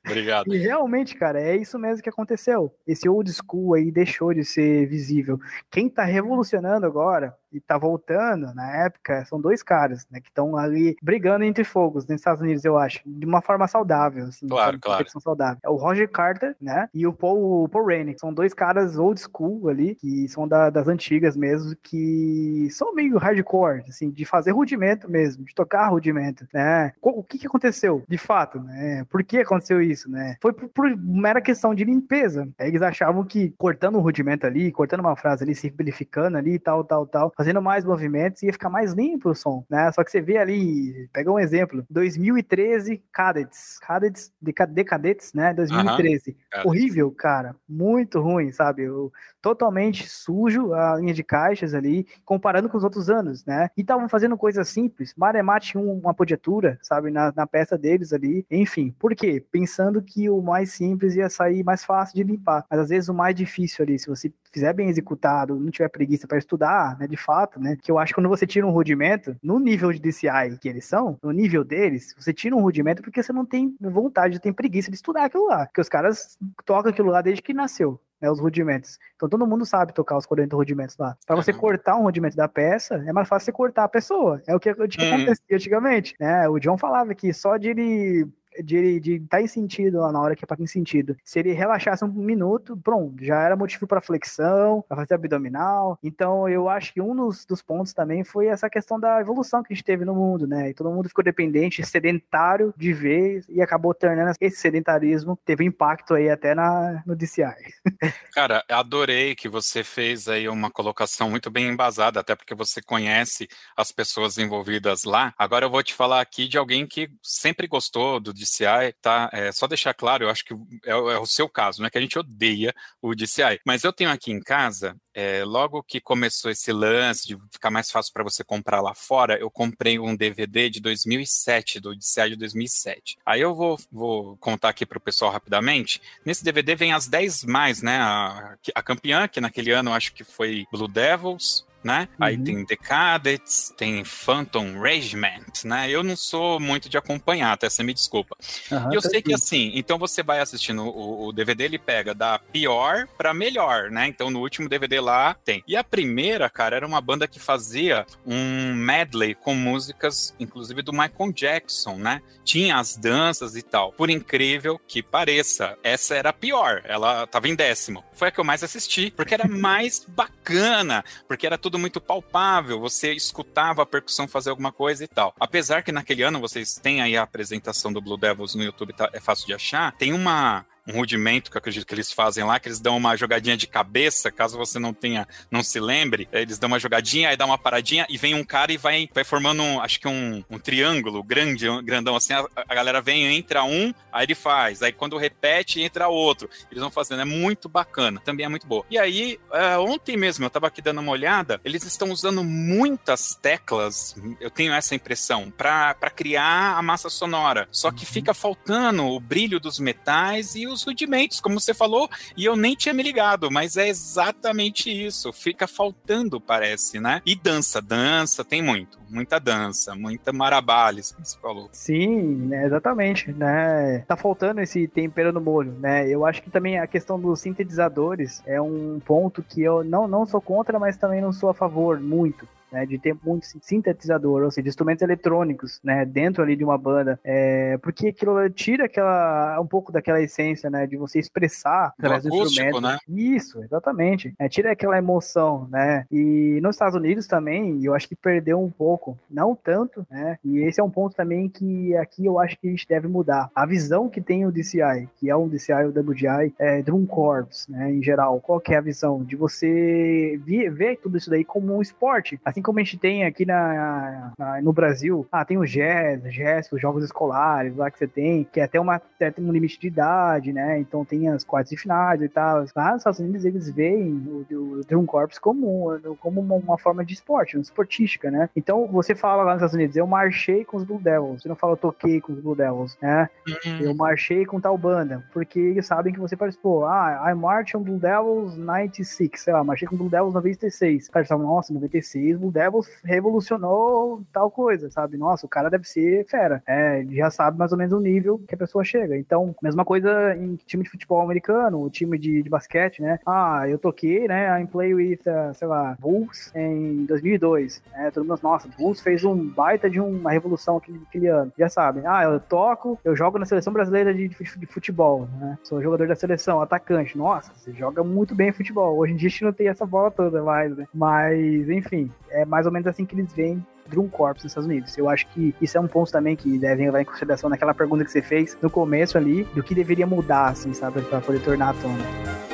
Obrigado. e realmente, cara, é isso mesmo que aconteceu. Esse old school aí deixou de ser visível. Quem tá revolucionando agora e tá voltando na época são dois caras, né, que estão ali brigando entre fogos nos Estados Unidos, eu acho, de uma forma saudável, assim, claro, claro. saudável. É o Roger Carter, né, e o Paul, o Paul Rainey, são dois caras old school ali, que são da, das antigas mesmo, que são meio hardcore, assim, de fazer rudimento mesmo, de tocar rudimento, né. O que que aconteceu, de fato, né, por que aconteceu isso, né, foi por, por mera questão de limpeza. Eles achavam que cortando um rudimento ali, cortando uma frase ali, simplificando ali, tal, tal, tal, fazendo mais movimentos, ia ficar mais limpo o som, né? Só que você vê ali, pega um exemplo, 2013, Cadets, Cadets, Decadetes, né? 2013. Uhum. Horrível, cara, muito ruim, sabe? O, totalmente sujo a linha de caixas ali, comparando com os outros anos, né? E estavam fazendo coisas simples. Maremat tinha uma podiatura, sabe, na, na peça deles ali. Enfim, por quê? Pensando que o mais simples ia sair mais fácil de limpar. Mas às vezes o mais difícil ali, se você fizer bem executado, não tiver preguiça para estudar, né, de fato, né? Que eu acho que quando você tira um rudimento, no nível de DCI que eles são, no nível deles, você tira um rudimento porque você não tem vontade, tem preguiça de estudar aquilo lá. Porque os caras tocam aquilo lá desde que nasceu né, os rudimentos. Então todo mundo sabe tocar os 40 rudimentos lá. Para você uhum. cortar um rudimento da peça, é mais fácil você cortar a pessoa. É o que, que uhum. acontecia antigamente. Né? O John falava que só de ele de de estar tá em sentido lá na hora que é para em sentido. Se ele relaxasse um minuto, pronto, já era motivo para flexão, para fazer abdominal. Então eu acho que um dos, dos, pontos também foi essa questão da evolução que a gente teve no mundo, né? E todo mundo ficou dependente, sedentário de vez e acabou tornando esse sedentarismo teve impacto aí até na, no DCI. [laughs] Cara, adorei que você fez aí uma colocação muito bem embasada, até porque você conhece as pessoas envolvidas lá. Agora eu vou te falar aqui de alguém que sempre gostou do DCI tá? É, só deixar claro, eu acho que é, é, o seu caso, né? Que a gente odeia o DCI. Mas eu tenho aqui em casa, é, logo que começou esse lance de ficar mais fácil para você comprar lá fora, eu comprei um DVD de 2007, do DCI de 2007. Aí eu vou, vou contar aqui para o pessoal rapidamente. Nesse DVD vem as 10 mais, né? A, a campeã, que naquele ano eu acho que foi Blue Devils, né? Uhum. Aí tem The Cadets, tem Phantom Regiment, né? Eu não sou muito de acompanhar, até você me desculpa. Uhum, e eu sei que assim, então você vai assistindo o, o DVD, ele pega da pior para melhor, né? Então no último DVD lá tem. E a primeira, cara, era uma banda que fazia um medley com músicas, inclusive do Michael Jackson, né? Tinha as danças e tal. Por incrível que pareça, essa era a pior. Ela tava em décimo. Foi a que eu mais assisti, porque era mais bacana, porque era tudo tudo muito palpável, você escutava a percussão fazer alguma coisa e tal. Apesar que naquele ano vocês têm aí a apresentação do Blue Devils no YouTube, tá, é fácil de achar, tem uma um rudimento que eu acredito que eles fazem lá, que eles dão uma jogadinha de cabeça, caso você não tenha, não se lembre, eles dão uma jogadinha, aí dá uma paradinha e vem um cara e vai, vai formando, um, acho que um, um triângulo grande, grandão assim, a, a, galera vem, entra um, aí ele faz, aí quando repete, entra outro. Eles vão fazendo, é muito bacana, também é muito boa. E aí, uh, ontem mesmo, eu tava aqui dando uma olhada, eles estão usando muitas teclas, eu tenho essa impressão, para criar a massa sonora, só que uhum. fica faltando o brilho dos metais e os os rudimentos, como você falou, e eu nem tinha me ligado, mas é exatamente isso. Fica faltando, parece, né? E dança, dança, tem muito, muita dança, muita marabalhas, como você falou. Sim, né, exatamente, né? Tá faltando esse tempero no molho, né? Eu acho que também a questão dos sintetizadores é um ponto que eu não, não sou contra, mas também não sou a favor muito né, de ter muito sintetizador, ou seja, instrumentos eletrônicos, né, dentro ali de uma banda, é, porque aquilo tira aquela, um pouco daquela essência, né, de você expressar através do, instrumento. Né? Isso, exatamente. É, tira aquela emoção, né, e nos Estados Unidos também, eu acho que perdeu um pouco, não tanto, né, e esse é um ponto também que aqui eu acho que a gente deve mudar. A visão que tem o DCI, que é um DCI ou WDI, é Drum Corps, né, em geral, qual que é a visão? De você ver, ver tudo isso daí como um esporte, assim Assim como a gente tem aqui na, na no Brasil, ah, tem o GES, GES, os jogos escolares lá que você tem, que é até uma, tem um limite de idade, né? Então tem as quartas de finais e tal. Lá nos Estados Unidos eles veem o, o Drum Corps como, como uma, uma, forma de esporte, uma esportística, né? Então você fala lá nos Estados Unidos, eu marchei com os Blue Devils. Você não fala eu toquei com os Blue Devils, né? Uhum. Eu marchei com tal banda, porque eles sabem que você participou. Ah, I marched on Blue Devils 96, sei lá, marchei com Blue Devils 96. Cara, nossa, 96, o Devils revolucionou tal coisa, sabe? Nossa, o cara deve ser fera. É, já sabe mais ou menos o nível que a pessoa chega. Então, mesma coisa em time de futebol americano, o time de, de basquete, né? Ah, eu toquei, né? I play with, uh, sei lá, Bulls em 2002. Né? Todo mundo, nossa, Bulls fez um baita de uma revolução aquele, aquele ano. Já sabem. Ah, eu toco, eu jogo na seleção brasileira de, de futebol, né? Sou jogador da seleção, atacante. Nossa, você joga muito bem futebol. Hoje em dia a gente não tem essa bola toda mais, né? Mas, enfim, é mais ou menos assim que eles veem Drum Corps nos Estados Unidos. Eu acho que isso é um ponto também que devem levar em consideração naquela pergunta que você fez no começo ali, do que deveria mudar, assim, sabe, para poder tornar a tona.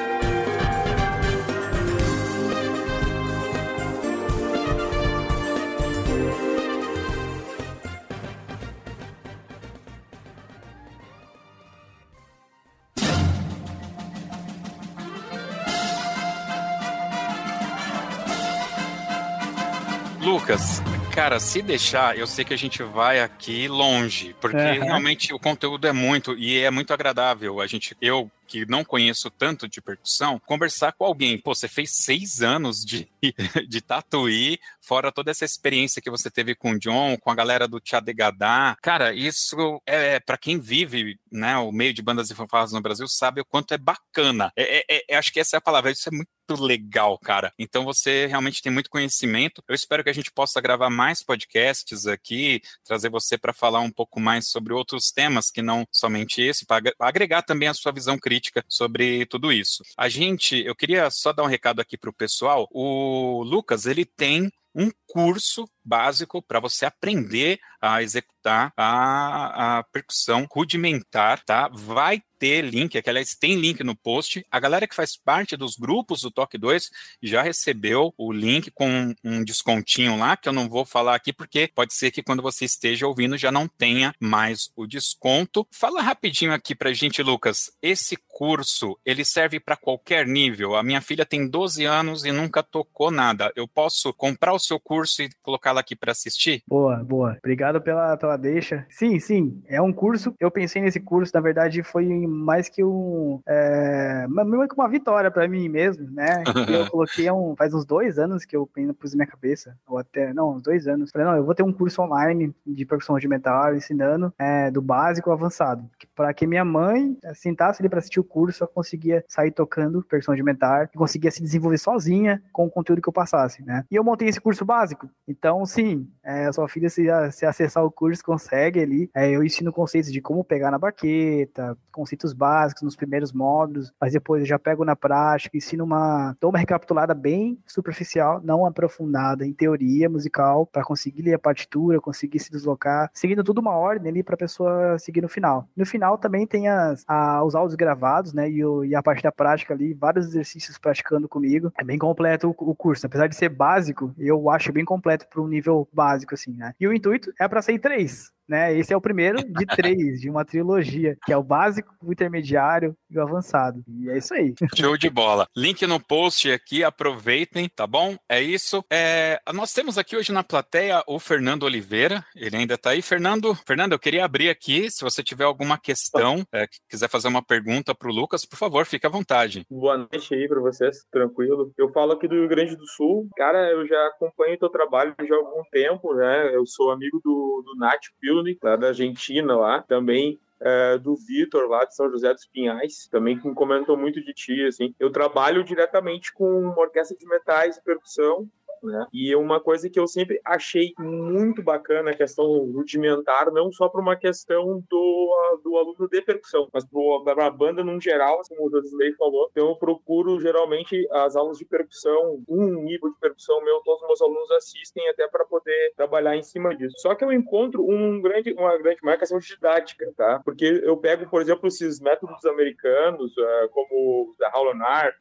Lucas, cara, se deixar, eu sei que a gente vai aqui longe, porque uhum. realmente o conteúdo é muito e é muito agradável. A gente, eu que não conheço tanto de percussão, conversar com alguém. Pô, você fez seis anos de, [laughs] de tatuí, fora toda essa experiência que você teve com o John, com a galera do Tchadegadá. Cara, isso é, é para quem vive né, o meio de bandas e fanfarras no Brasil, sabe o quanto é bacana. É, é, é, acho que essa é a palavra, isso é muito legal, cara. Então você realmente tem muito conhecimento. Eu espero que a gente possa gravar mais podcasts aqui, trazer você para falar um pouco mais sobre outros temas que não somente esse, para agregar também a sua visão crítica sobre tudo isso. A gente, eu queria só dar um recado aqui para o pessoal. O Lucas, ele tem um curso básico para você aprender a executar a, a percussão rudimentar, tá? Vai ter link, aliás tem link no post. A galera que faz parte dos grupos do Toque 2 já recebeu o link com um descontinho lá, que eu não vou falar aqui, porque pode ser que quando você esteja ouvindo já não tenha mais o desconto. Fala rapidinho aqui pra gente, Lucas. Esse curso, ele serve para qualquer nível. A minha filha tem 12 anos e nunca tocou nada. Eu posso comprar o seu curso e colocá-la aqui para assistir? Boa, boa. Obrigado pela, pela deixa. Sim, sim, é um curso. Eu pensei nesse curso, na verdade, foi mais que um. É, que uma vitória para mim mesmo, né? [laughs] eu coloquei um, faz uns dois anos que eu pus na minha cabeça, ou até, não, uns dois anos. Falei, não, eu vou ter um curso online de percussão rudimentar ensinando é, do básico ao avançado. Para que minha mãe sentasse ali para assistir o curso, eu conseguia sair tocando percussão rudimentar e conseguia se desenvolver sozinha com o conteúdo que eu passasse, né? E eu montei esse curso básico. Então, sim, é, a sua filha, se, se acessar o curso, consegue ali. É, eu ensino conceitos de como pegar na baqueta, conceitos básicos nos primeiros módulos, mas depois eu já pego na prática, ensino uma. dou uma recapitulada bem superficial, não aprofundada em teoria musical, para conseguir ler a partitura, conseguir se deslocar, seguindo tudo uma ordem ali para a pessoa seguir no final. No final também tem as, a, os áudios gravados, né? E, o, e, a parte da prática ali, vários exercícios praticando comigo. É bem completo o, o curso. Apesar de ser básico, eu acho bem completo para um nível básico, assim, né? E o intuito é para ser três né? Esse é o primeiro de três, de uma trilogia, que é o básico, o intermediário e o avançado. E é isso aí. Show de bola. Link no post aqui, aproveitem, tá bom? É isso. É, nós temos aqui hoje na plateia o Fernando Oliveira, ele ainda tá aí. Fernando, Fernando, eu queria abrir aqui, se você tiver alguma questão, é, quiser fazer uma pergunta para o Lucas, por favor, fique à vontade. Boa noite aí para vocês, tranquilo. Eu falo aqui do Rio Grande do Sul. Cara, eu já acompanho o teu trabalho já há algum tempo, né? Eu sou amigo do, do Nath Pio lá da Argentina, lá também é, do Vitor, lá de São José dos Pinhais, também que me comentou muito de ti, assim. Eu trabalho diretamente com uma orquestra de metais e percussão, né? E uma coisa que eu sempre achei muito bacana a questão rudimentar, não só para uma questão do, do aluno de percussão, mas para a banda no geral, assim, como o Josisley falou. Então eu procuro geralmente as aulas de percussão, um nível de percussão meu, todos os meus alunos assistem até para poder trabalhar em cima disso. Só que eu encontro um grande, uma grande questão de didática, tá? Porque eu pego, por exemplo, esses métodos americanos, uh, como da Howland Art,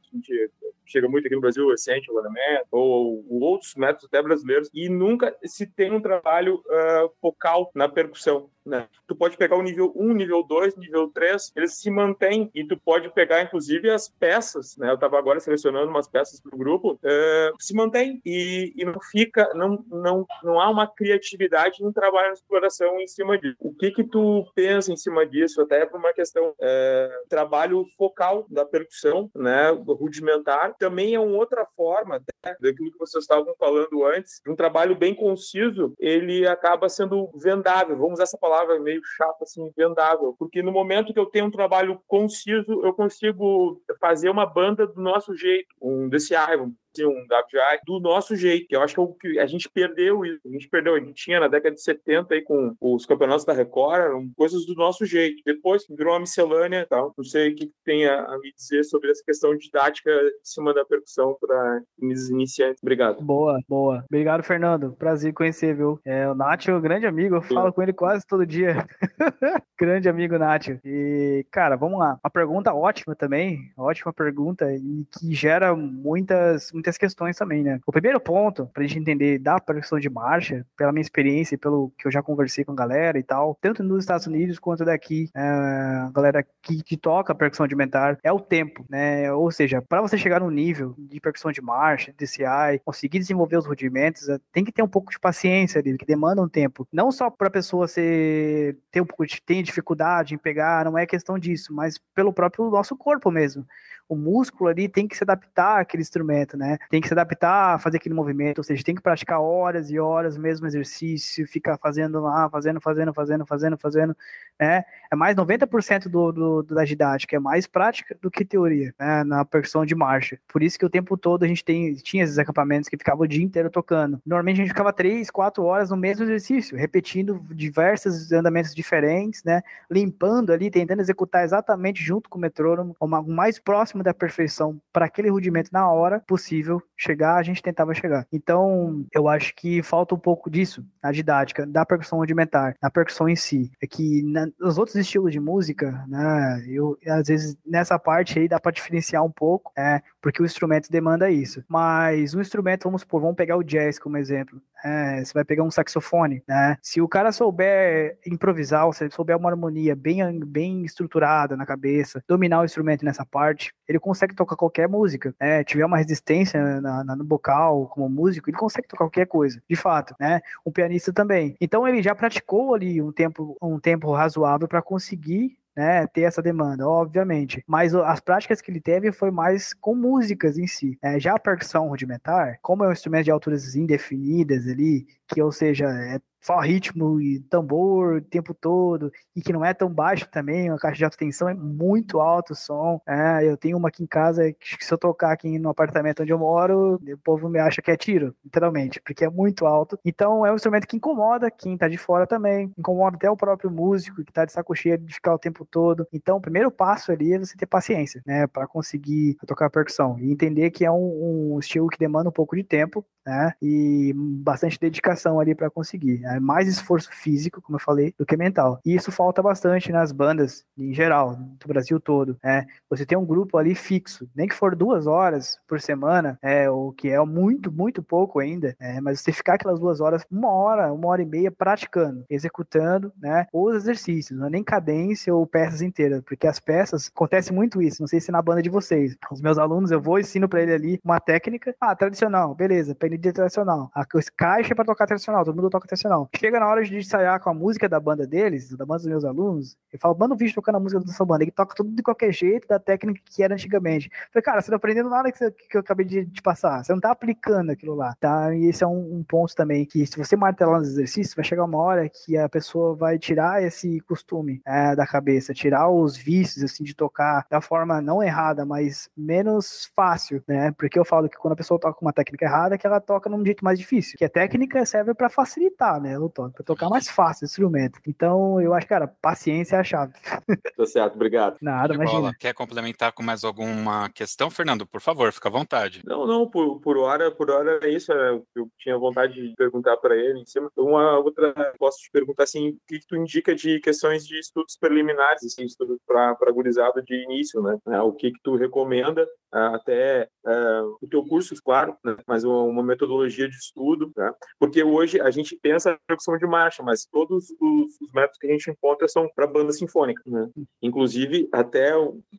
chega muito aqui no Brasil, Essential Element, ou o outros métodos até brasileiros, e nunca se tem um trabalho uh, focal na percussão. Né? Tu pode pegar o nível 1, nível 2, nível 3, eles se mantêm e tu pode pegar, inclusive, as peças, né? Eu estava agora selecionando umas peças para o grupo, uh, se mantém e, e, não fica, não, não, não há uma criatividade no trabalho de exploração em cima disso. O que que tu pensa em cima disso? Até por uma questão uh, trabalho focal da percussão, né? Rudimentar, também é uma outra forma né? daquilo que vocês estavam falando antes, um trabalho bem conciso, ele acaba sendo vendável. Vamos usar essa palavra meio chata, assim, vendável. Porque no momento que eu tenho um trabalho conciso, eu consigo fazer uma banda do nosso jeito, um desse álbum um WGI do nosso jeito, eu acho que, é que a gente perdeu isso. A gente perdeu, a gente tinha na década de 70 aí com os campeonatos da Record, eram coisas do nosso jeito. Depois virou uma miscelânea tal. Não sei o que tem a, a, me dizer sobre essa questão didática em cima da percussão para iniciantes. Obrigado. Boa, boa. Obrigado, Fernando. Prazer conhecer, viu? É, o Nath é um grande amigo, eu falo Sim. com ele quase todo dia. [laughs] grande amigo Nath. E, cara, vamos lá. Uma pergunta ótima também, ótima pergunta, e que gera muitas muitas questões também, né? O primeiro ponto, pra gente entender da percussão de marcha, pela minha experiência e pelo que eu já conversei com a galera e tal, tanto nos Estados Unidos quanto daqui, é, a galera que, toca percussão rudimentar, é o tempo, né? Ou seja, para você chegar no nível de percussão de marcha, DCI, conseguir desenvolver os rudimentos, é, tem que ter um pouco de paciência ali, que demanda um tempo. Não só para pessoa ser, ter um pouco de tem dificuldade em pegar, não é questão disso, mas pelo próprio nosso corpo mesmo o músculo ali tem que se adaptar àquele instrumento, né? Tem que se adaptar fazer aquele movimento, ou seja, tem que praticar horas e horas o mesmo exercício, ficar fazendo lá, fazendo, fazendo, fazendo, fazendo, fazendo, né? É mais 90% do, do, da didática, é mais prática do que teoria, né? Na percussão de marcha. Por isso que o tempo todo a gente tem, tinha esses acampamentos que ficava o dia inteiro tocando. Normalmente a gente ficava três, quatro horas no mesmo exercício, repetindo diversos andamentos diferentes, né? Limpando ali, tentando executar exatamente junto com o metrônomo, o mais próximo da perfeição para aquele rudimento na hora possível chegar, a gente tentava chegar. Então, eu acho que falta um pouco disso na didática da percussão rudimentar, na percussão em si. É que na, nos outros estilos de música, né, eu às vezes nessa parte aí dá para diferenciar um pouco, é, porque o instrumento demanda isso. Mas um instrumento, vamos supor, vamos pegar o jazz como exemplo. É, você vai pegar um saxofone, né? Se o cara souber improvisar, se ele souber uma harmonia bem, bem estruturada na cabeça, dominar o instrumento nessa parte, ele consegue tocar qualquer música, né? Tiver uma resistência na, na, no vocal como músico, ele consegue tocar qualquer coisa, de fato, né? Um pianista também. Então ele já praticou ali um tempo, um tempo razoável para conseguir né, ter essa demanda, obviamente. Mas as práticas que ele teve foi mais com músicas em si. É, já a percussão rudimentar, como é um instrumento de alturas indefinidas ali, que ou seja, é só ritmo e tambor o tempo todo, e que não é tão baixo também, a caixa de alta tensão é muito alto o som. É, eu tenho uma aqui em casa que se eu tocar aqui no apartamento onde eu moro, o povo me acha que é tiro, literalmente, porque é muito alto. Então é um instrumento que incomoda quem tá de fora também, incomoda até o próprio músico que tá de saco cheio de ficar o tempo todo. Então o primeiro passo ali é você ter paciência, né, para conseguir tocar percussão e entender que é um, um estilo que demanda um pouco de tempo, né, e bastante dedicação ali para conseguir. É mais esforço físico, como eu falei, do que mental. E isso falta bastante nas bandas, em geral, do Brasil todo. É, você tem um grupo ali fixo, nem que for duas horas por semana, é, o que é muito, muito pouco ainda, é, mas você ficar aquelas duas horas, uma hora, uma hora e meia praticando, executando, né, os exercícios, não é nem cadência ou peças inteiras, porque as peças, acontece muito isso, não sei se na banda de vocês. Os meus alunos, eu vou ensino para ele ali uma técnica, ah, tradicional, beleza, PND tradicional. A caixa para tocar tradicional, todo mundo toca tradicional. Chega na hora de ensaiar com a música da banda deles, da banda dos meus alunos, eu falo, manda um vídeo tocando a música da sua banda. Ele toca tudo de qualquer jeito, da técnica que era antigamente. Eu falei, cara, você não tá aprendendo nada que, você, que eu acabei de te passar. Você não tá aplicando aquilo lá, tá? E esse é um, um ponto também, que se você martelar nos exercícios, vai chegar uma hora que a pessoa vai tirar esse costume é, da cabeça, tirar os vícios, assim, de tocar da forma não errada, mas menos fácil, né? Porque eu falo que quando a pessoa toca uma técnica errada, é que ela toca num jeito mais difícil. Que a técnica serve para facilitar, né? O toque, pra tocar mais fácil o instrumento. Então, eu acho, cara, paciência é a chave. [laughs] Tá certo, obrigado. Nada, imagina. Quer complementar com mais alguma questão, Fernando? Por favor, fica à vontade. Não, não, por, por hora, por hora é isso. É, eu tinha vontade de perguntar para ele em cima. Uma outra, posso te perguntar assim, o que, que tu indica de questões de estudos preliminares, assim, estudos para gurizada de início, né? O que que tu recomenda até uh, o teu curso, claro, né? mas uma metodologia de estudo, né? porque hoje a gente pensa na percussão de marcha, mas todos os, os métodos que a gente encontra são para banda sinfônica. Né? Inclusive, até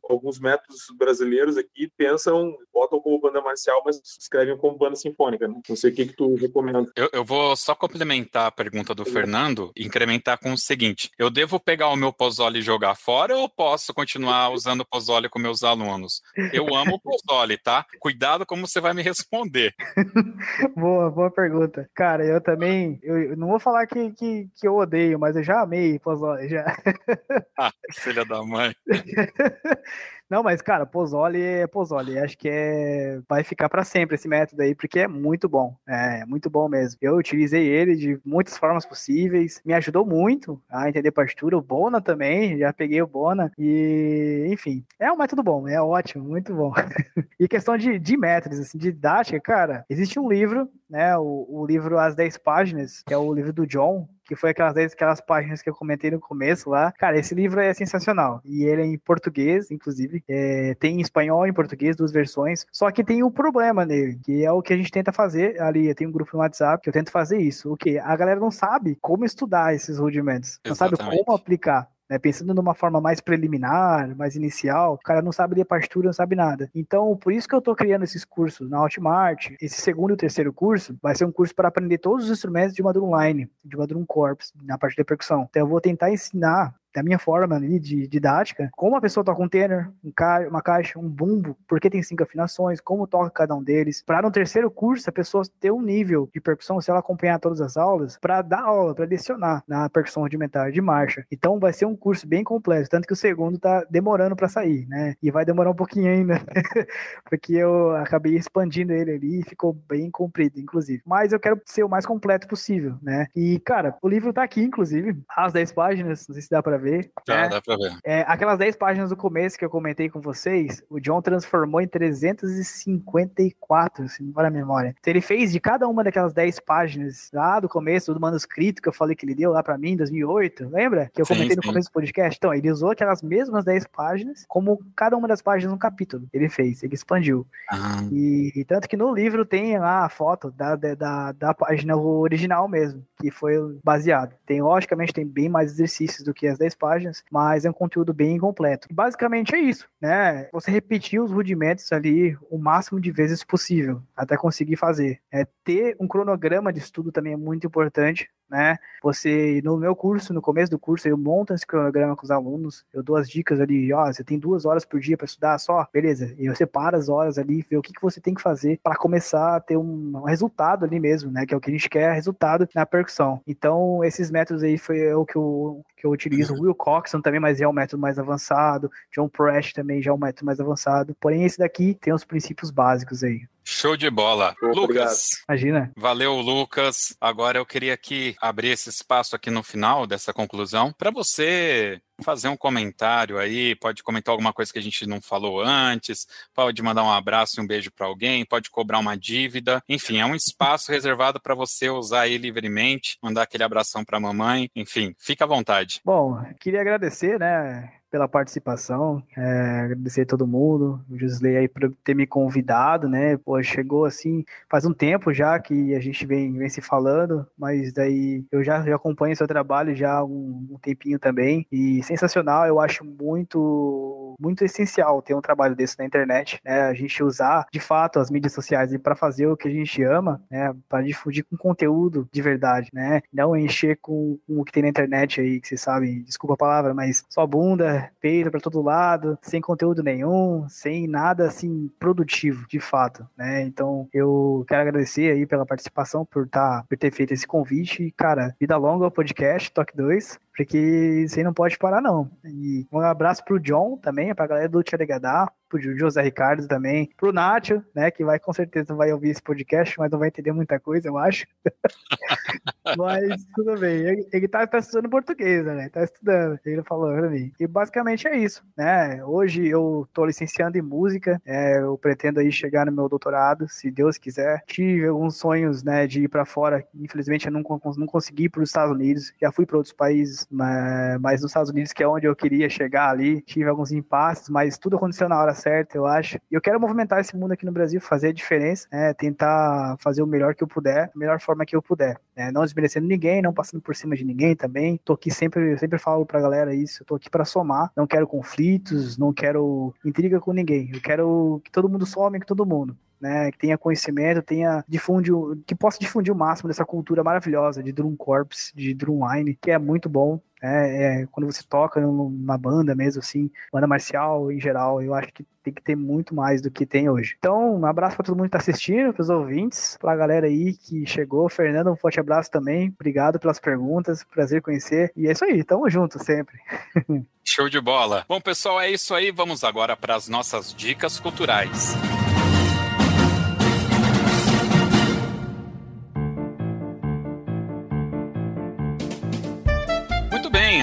alguns métodos brasileiros aqui pensam, botam como banda marcial, mas escrevem como banda sinfônica. Né? Não sei o que, que tu recomenda. Eu, eu vou só complementar a pergunta do Fernando e incrementar com o seguinte: eu devo pegar o meu pozole e jogar fora ou posso continuar usando o pozole com meus alunos? Eu amo Pozole, tá? Cuidado como você vai me responder. [laughs] boa, boa pergunta. Cara, eu também, eu não vou falar que, que, que eu odeio, mas eu já amei Pozole, já. ah, filha da mãe. [laughs] Não, mas, cara, Pozole é Pozole. Acho que é... vai ficar para sempre esse método aí, porque é muito bom. É muito bom mesmo. Eu utilizei ele de muitas formas possíveis. Me ajudou muito a entender partitura. O Bona também, já peguei o Bona. E, enfim, é um método bom, é ótimo, muito bom. [laughs] e questão de, de métodos, assim, didática, cara, existe um livro, né? O, o livro As 10 Páginas, que é o livro do John, que foi aquelas 10 aquelas páginas que eu comentei no começo lá. Cara, esse livro é sensacional. E ele é em português, inclusive. É, tem em espanhol e em português, duas versões. Só que tem um problema nele, que é o que a gente tenta fazer ali. Tem um grupo no WhatsApp que eu tento fazer isso. O que? A galera não sabe como estudar esses rudimentos. Não sabe como aplicar. Né, pensando numa forma mais preliminar, mais inicial, o cara não sabe ler partitura, não sabe nada. Então, por isso que eu estou criando esses cursos na Hotmart. Esse segundo e terceiro curso vai ser um curso para aprender todos os instrumentos de uma drum line, de drum corps, na parte de percussão. Então, eu vou tentar ensinar da minha forma ali de didática, como a pessoa toca um tenor, um ca uma caixa, um bumbo, porque tem cinco afinações, como toca cada um deles, para no terceiro curso a pessoa ter um nível de percussão, se ela acompanhar todas as aulas, para dar aula, para lecionar na percussão rudimentar de marcha. Então vai ser um curso bem completo, tanto que o segundo tá demorando para sair, né? E vai demorar um pouquinho ainda, [laughs] porque eu acabei expandindo ele ali e ficou bem comprido, inclusive. Mas eu quero ser o mais completo possível, né? E, cara, o livro tá aqui, inclusive, as 10 páginas, não sei se dá para ver. Tá, né? dá pra ver. É, aquelas 10 páginas do começo que eu comentei com vocês, o John transformou em 354, se não for a memória. Então ele fez de cada uma daquelas 10 páginas lá do começo, do manuscrito que eu falei que ele deu lá pra mim em 2008, lembra? Que eu comentei sim, no começo do podcast. Então, ele usou aquelas mesmas 10 páginas, como cada uma das páginas um capítulo. Ele fez, ele expandiu. Ah. E, e, tanto que no livro tem lá a foto da, da, da página original mesmo, que foi baseado. Tem, logicamente, tem bem mais exercícios do que as 10 páginas, mas é um conteúdo bem incompleto. E basicamente é isso, né? Você repetir os rudimentos ali o máximo de vezes possível, até conseguir fazer. É, ter um cronograma de estudo também é muito importante, né? Você, no meu curso, no começo do curso, eu monto esse cronograma com os alunos, eu dou as dicas ali, ó, você tem duas horas por dia para estudar só, beleza, e eu separo as horas ali, ver o que, que você tem que fazer para começar a ter um, um, resultado ali mesmo, né? Que é o que a gente quer, resultado na percussão. Então, esses métodos aí foi o que eu, que eu utilizo. O Will Coxon também, mas é um método mais avançado. John Presh também já é um método mais avançado. Porém, esse daqui tem os princípios básicos aí. Show de bola. Lucas. Imagina. Valeu, Lucas. Agora eu queria aqui abrir esse espaço aqui no final dessa conclusão para você fazer um comentário aí, pode comentar alguma coisa que a gente não falou antes, pode mandar um abraço e um beijo para alguém, pode cobrar uma dívida, enfim, é um espaço reservado para você usar aí livremente, mandar aquele abração para a mamãe, enfim, fica à vontade. Bom, queria agradecer, né, pela participação, é, agradecer a todo mundo, o Josley aí por ter me convidado, né, pô, chegou assim, faz um tempo já que a gente vem, vem se falando, mas daí eu já, já acompanho seu trabalho já há um, um tempinho também, e sensacional, eu acho muito, muito essencial ter um trabalho desse na internet, né, a gente usar, de fato, as mídias sociais para fazer o que a gente ama, né, para difundir com conteúdo de verdade, né, não encher com, com o que tem na internet aí, que vocês sabem, desculpa a palavra, mas só bunda, peito para todo lado, sem conteúdo nenhum, sem nada assim produtivo, de fato, né? Então, eu quero agradecer aí pela participação, por tá, por ter feito esse convite, cara, vida longa ao podcast Toque 2 porque você não pode parar, não. E um abraço pro John também, pra galera do Tcharegadá, pro José Ricardo também, pro Nacho, né, que vai com certeza vai ouvir esse podcast, mas não vai entender muita coisa, eu acho. [laughs] mas tudo bem. Ele, ele tá, tá, estudando português, né? Tá estudando, ele falou pra mim. E basicamente é isso, né? Hoje eu tô licenciando em música, é, eu pretendo aí chegar no meu doutorado, se Deus quiser. Tive alguns sonhos, né, de ir para fora, infelizmente eu não, não consegui ir para os Estados Unidos, já fui para outros países mas nos Estados Unidos, que é onde eu queria chegar ali, tive alguns impasses, mas tudo aconteceu na hora certa, eu acho. E eu quero movimentar esse mundo aqui no Brasil, fazer a diferença, né? tentar fazer o melhor que eu puder, da melhor forma que eu puder. Né? Não desmerecendo ninguém, não passando por cima de ninguém também. Tô aqui sempre, eu sempre falo pra galera isso, eu tô aqui para somar, não quero conflitos, não quero intriga com ninguém. Eu quero que todo mundo some com todo mundo né, que tenha conhecimento, tenha difunde, que possa difundir o máximo dessa cultura maravilhosa de drum corps, de drumline, que é muito bom. É, é, quando você toca numa banda mesmo, assim, banda marcial em geral, eu acho que tem que ter muito mais do que tem hoje. Então, um abraço para todo mundo que está assistindo, para os ouvintes, para a galera aí que chegou. Fernando, um forte abraço também. Obrigado pelas perguntas, prazer conhecer. E é isso aí, tamo junto sempre. [laughs] Show de bola. Bom, pessoal, é isso aí. Vamos agora para as nossas dicas culturais.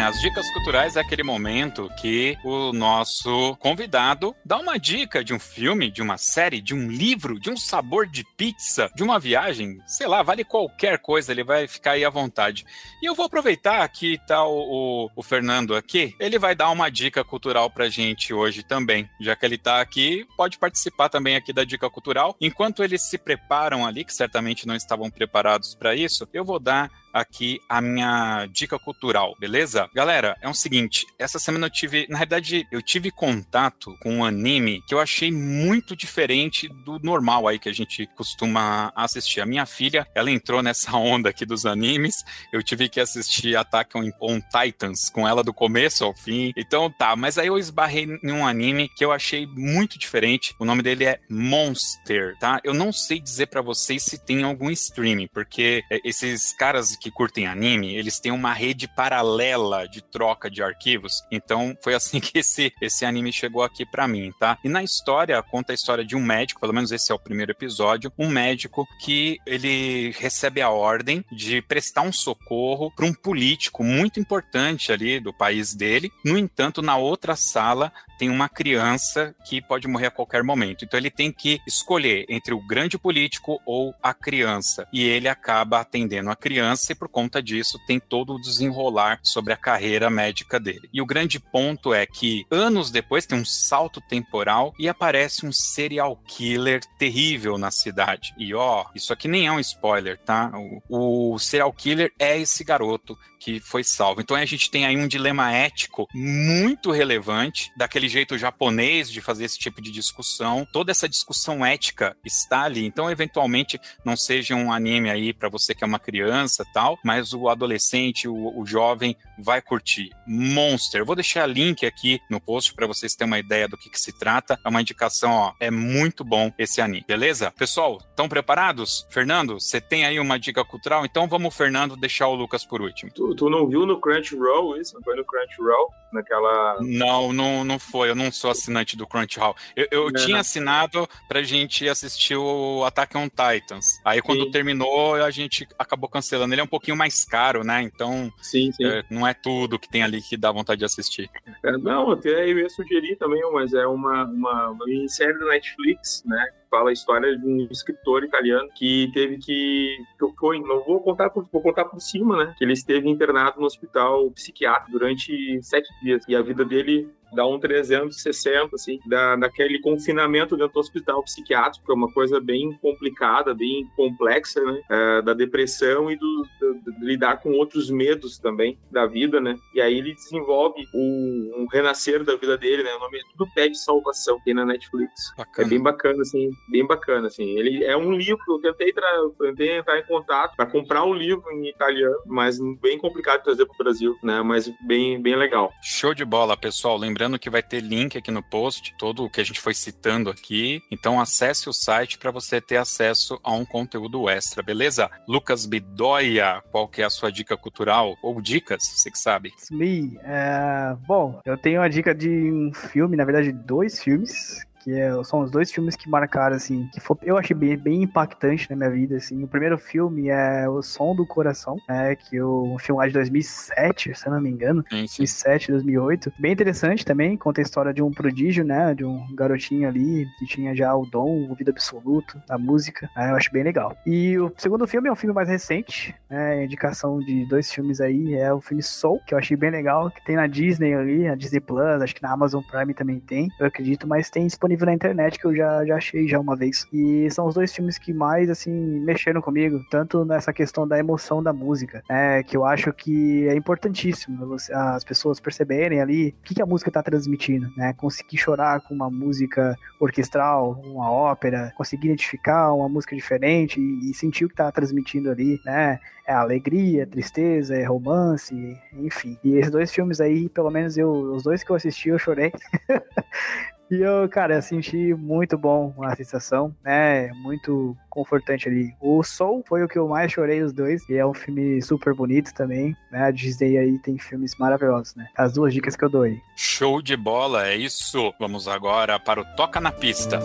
As dicas culturais é aquele momento que o nosso convidado dá uma dica de um filme, de uma série, de um livro, de um sabor de pizza, de uma viagem, sei lá, vale qualquer coisa, ele vai ficar aí à vontade. E eu vou aproveitar que tá o, o, o Fernando aqui, ele vai dar uma dica cultural pra gente hoje também. Já que ele tá aqui, pode participar também aqui da dica cultural. Enquanto eles se preparam ali, que certamente não estavam preparados para isso, eu vou dar aqui a minha dica cultural, beleza? Galera, é o seguinte, essa semana eu tive, na realidade, eu tive contato com um anime que eu achei muito diferente do normal aí que a gente costuma assistir. A minha filha, ela entrou nessa [laughs] onda aqui dos animes, eu tive que assistir Attack on, on Titans com ela do começo ao fim. Então tá, mas aí eu esbarrei em um anime que eu achei muito diferente. O nome dele é Monster, tá? Eu não sei dizer para vocês se tem algum streaming, porque é, esses caras que curtem anime, eles têm uma rede paralela de troca de arquivos. Então, foi assim que esse, esse anime chegou aqui para mim, tá? E na história, conta a história de um médico, pelo menos esse é o primeiro episódio, um médico que ele recebe a ordem de prestar um socorro para um político muito importante ali do país dele. No entanto, na outra sala tem uma criança que pode morrer a qualquer momento. Então ele tem que escolher entre o grande político ou a criança. E ele acaba atendendo a criança e por conta disso tem todo o desenrolar sobre a carreira médica dele. E o grande ponto é que anos depois tem um salto temporal e aparece um serial killer terrível na cidade. E ó, isso aqui nem é um spoiler, tá? O, o serial killer é esse garoto que foi salvo. Então a gente tem aí um dilema ético muito relevante, daquele jeito japonês de fazer esse tipo de discussão. Toda essa discussão ética está ali. Então, eventualmente, não seja um anime aí para você que é uma criança tal, mas o adolescente, o, o jovem vai curtir. Monster. vou deixar link aqui no post para vocês terem uma ideia do que, que se trata. É uma indicação, ó, é muito bom esse anime, beleza? Pessoal, estão preparados? Fernando, você tem aí uma dica cultural? Então vamos, Fernando, deixar o Lucas por último. Tu, tu não viu no Crunchyroll isso? Não foi no Crunchyroll? Naquela. Não, não, não foi. Eu não sou assinante do Crunchyroll. Eu, eu tinha assinado pra gente assistir o Attack on Titans. Aí quando sim. terminou, a gente acabou cancelando. Ele é um pouquinho mais caro, né? Então. Sim, sim. É, não é tudo que tem ali que dá vontade de assistir. É, não, até eu ia sugerir também, mas é uma, uma, uma série da Netflix, né? Fala a história de um escritor italiano que teve que, foi, não vou contar por, vou contar por cima, né? Que ele esteve internado no hospital psiquiátrico durante sete dias e a vida dele dá um 360, assim, da, daquele confinamento dentro do hospital psiquiátrico, que é uma coisa bem complicada, bem complexa, né? É, da depressão e do, do, de lidar com outros medos também da vida, né? E aí ele desenvolve o, um renascer da vida dele, né? O nome é Tudo Pede Salvação, tem na Netflix. Bacana. É bem bacana, assim, bem bacana, assim. Ele é um livro, eu tentei, eu tentei entrar em contato para comprar um livro em italiano, mas bem complicado de trazer para o Brasil, né? Mas bem, bem legal. Show de bola, pessoal. Lembrando que vai ter link aqui no post, todo o que a gente foi citando aqui. Então acesse o site para você ter acesso a um conteúdo extra, beleza? Lucas Bidoia, qual que é a sua dica cultural? Ou dicas, você que sabe. Me, é... bom, eu tenho a dica de um filme, na verdade dois filmes, que é, são os dois filmes que marcaram, assim, que foi, eu achei bem, bem impactante na minha vida, assim. O primeiro filme é O Som do Coração, né, que é um filme lá de 2007, se eu não me engano, sim, sim. 2007, 2008. Bem interessante também, conta a história de um prodígio, né, de um garotinho ali que tinha já o dom, o ouvido absoluto, da música, né, eu acho bem legal. E o segundo filme é um filme mais recente, né, indicação de dois filmes aí, é o filme Soul, que eu achei bem legal, que tem na Disney ali, a Disney Plus, acho que na Amazon Prime também tem, eu acredito, mas tem disponível disponível na internet que eu já, já achei já uma vez. E são os dois filmes que mais, assim, mexeram comigo, tanto nessa questão da emoção da música, né, que eu acho que é importantíssimo as pessoas perceberem ali o que, que a música está transmitindo, né, conseguir chorar com uma música orquestral, uma ópera, conseguir identificar uma música diferente e, e sentir o que está transmitindo ali, né, é alegria, tristeza, é romance, enfim. E esses dois filmes aí, pelo menos eu, os dois que eu assisti, eu chorei. [laughs] E eu, cara, eu senti muito bom a sensação, né? Muito confortante ali. O Soul foi o que eu mais chorei os dois, e é um filme super bonito também, né? A Disney aí tem filmes maravilhosos, né? As duas dicas que eu dou aí. Show de bola, é isso. Vamos agora para o Toca na Pista.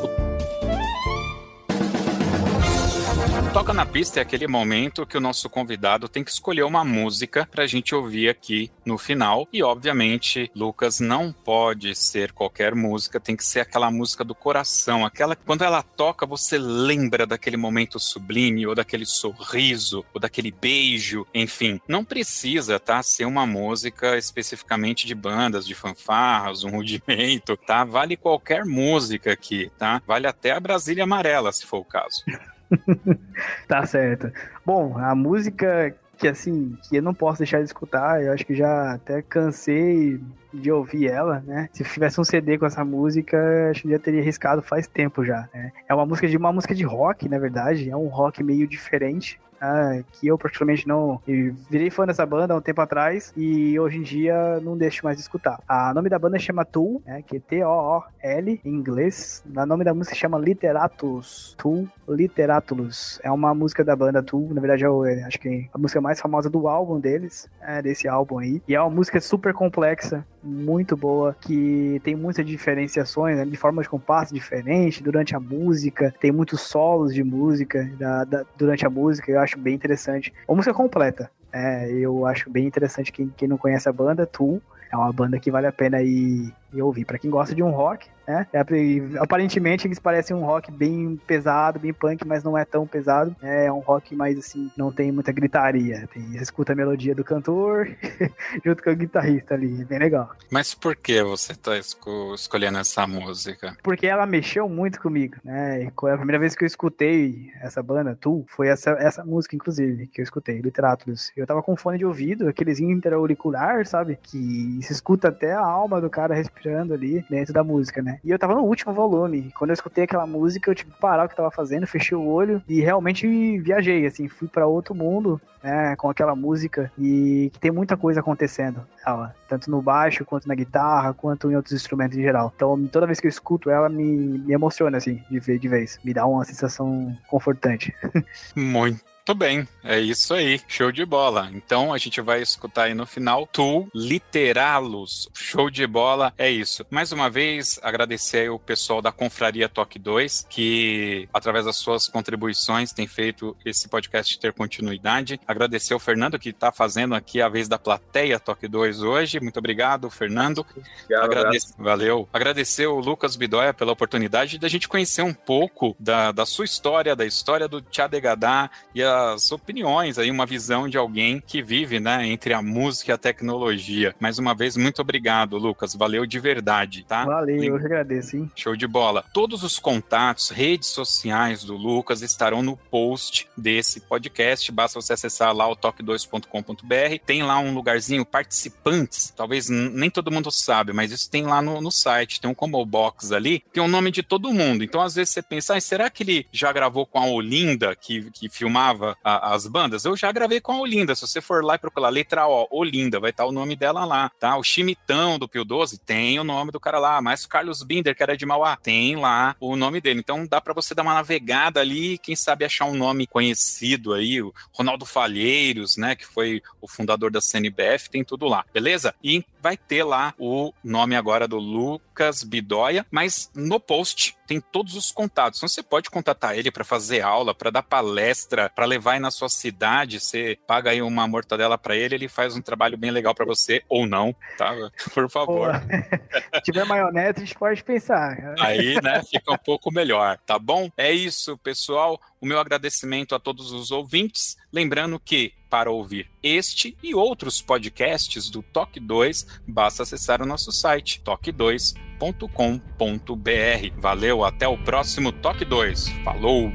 Toca na Pista é aquele momento que o nosso convidado tem que escolher uma música pra gente ouvir aqui no final. E, obviamente, Lucas, não pode ser qualquer música, tem que ser aquela música do coração, aquela que quando ela toca você lembra daquele momento sublime, ou daquele sorriso, ou daquele beijo, enfim. Não precisa, tá, ser uma música especificamente de bandas, de fanfarras, um rudimento, tá? Vale qualquer música aqui, tá? Vale até a Brasília Amarela, se for o caso. [laughs] tá certo. Bom, a música que assim, que eu não posso deixar de escutar, eu acho que já até cansei de ouvir ela, né? Se tivesse um CD com essa música, acho que já teria arriscado faz tempo já, né? É uma música de uma música de rock, na verdade, é um rock meio diferente, ah, que eu particularmente não eu virei fã dessa banda há um tempo atrás e hoje em dia não deixo mais de escutar. O nome da banda chama Tool, né, que é T-O-O-L em inglês. O nome da música chama Literatus. Tool Literatulus. É uma música da banda Tool, na verdade é, acho que a música mais famosa do álbum deles, é desse álbum aí. E é uma música super complexa, muito boa, que tem muitas diferenciações, né, de formas de compasso diferentes durante a música, tem muitos solos de música da, da, durante a música, eu acho bem interessante. Uma música completa, é, eu acho bem interessante quem, quem não conhece a banda, Tool, é uma banda que vale a pena ir, ir ouvir. Para quem gosta de um rock, né? É, aparentemente eles parecem um rock bem pesado, bem punk, mas não é tão pesado. Né? É um rock mais assim, não tem muita gritaria. Tem, escuta a melodia do cantor [laughs] junto com o guitarrista ali, é bem legal. Mas por que você tá esco escolhendo essa música? Porque ela mexeu muito comigo, né? E a primeira vez que eu escutei essa banda, Tu, foi essa, essa música, inclusive, que eu escutei, Literatus. Eu tava com fone de ouvido, aqueles interauricular, sabe? Que se escuta até a alma do cara respirando ali dentro da música, né? E eu tava no último volume. Quando eu escutei aquela música, eu tive que parar o que eu tava fazendo, fechei o olho e realmente viajei, assim, fui para outro mundo, né, com aquela música e que tem muita coisa acontecendo ela, tanto no baixo, quanto na guitarra, quanto em outros instrumentos em geral. Então, toda vez que eu escuto ela, me, me emociona, assim, de, de vez. Me dá uma sensação confortante. [laughs] Muito muito bem, é isso aí. Show de bola. Então a gente vai escutar aí no final Tu Literá-los. Show de bola, é isso. Mais uma vez, agradecer o pessoal da Confraria Toque 2, que através das suas contribuições tem feito esse podcast ter continuidade. Agradecer o Fernando, que está fazendo aqui a vez da plateia Toque 2 hoje. Muito obrigado, Fernando. Agradecer, valeu. Agradecer o Lucas Bidóia pela oportunidade da gente conhecer um pouco da, da sua história, da história do Tchadegadá e a as opiniões aí, uma visão de alguém que vive, né, entre a música e a tecnologia. Mais uma vez, muito obrigado, Lucas. Valeu de verdade, tá? Valeu, eu agradeço, hein? Show de bola. Todos os contatos, redes sociais do Lucas estarão no post desse podcast. Basta você acessar lá o toque2.com.br. Tem lá um lugarzinho, participantes. Talvez nem todo mundo sabe, mas isso tem lá no, no site. Tem um combo box ali, tem o nome de todo mundo. Então, às vezes, você pensa, ah, será que ele já gravou com a Olinda, que, que filmava a, as bandas, eu já gravei com a Olinda. Se você for lá e procurar letra O, Olinda, vai estar o nome dela lá, tá? O Chimitão do Pio 12 tem o nome do cara lá, mas o Carlos Binder, que era de Mauá, tem lá o nome dele. Então dá para você dar uma navegada ali, quem sabe achar um nome conhecido aí, o Ronaldo Falheiros, né, que foi o fundador da CNBF, tem tudo lá, beleza? E vai ter lá o nome agora do Lucas Bidóia, mas no post tem todos os contatos. Então você pode contatar ele para fazer aula, para dar palestra, para levar aí na sua cidade. Você paga aí uma mortadela para ele, ele faz um trabalho bem legal para você ou não, tá? [laughs] Por favor. Se tiver maionese, a gente pode pensar. Aí, né, fica um pouco melhor, tá bom? É isso, pessoal. O meu agradecimento a todos os ouvintes. Lembrando que para ouvir este e outros podcasts do Toque 2, basta acessar o nosso site toque2.com.br. Valeu, até o próximo Toque 2. Falou!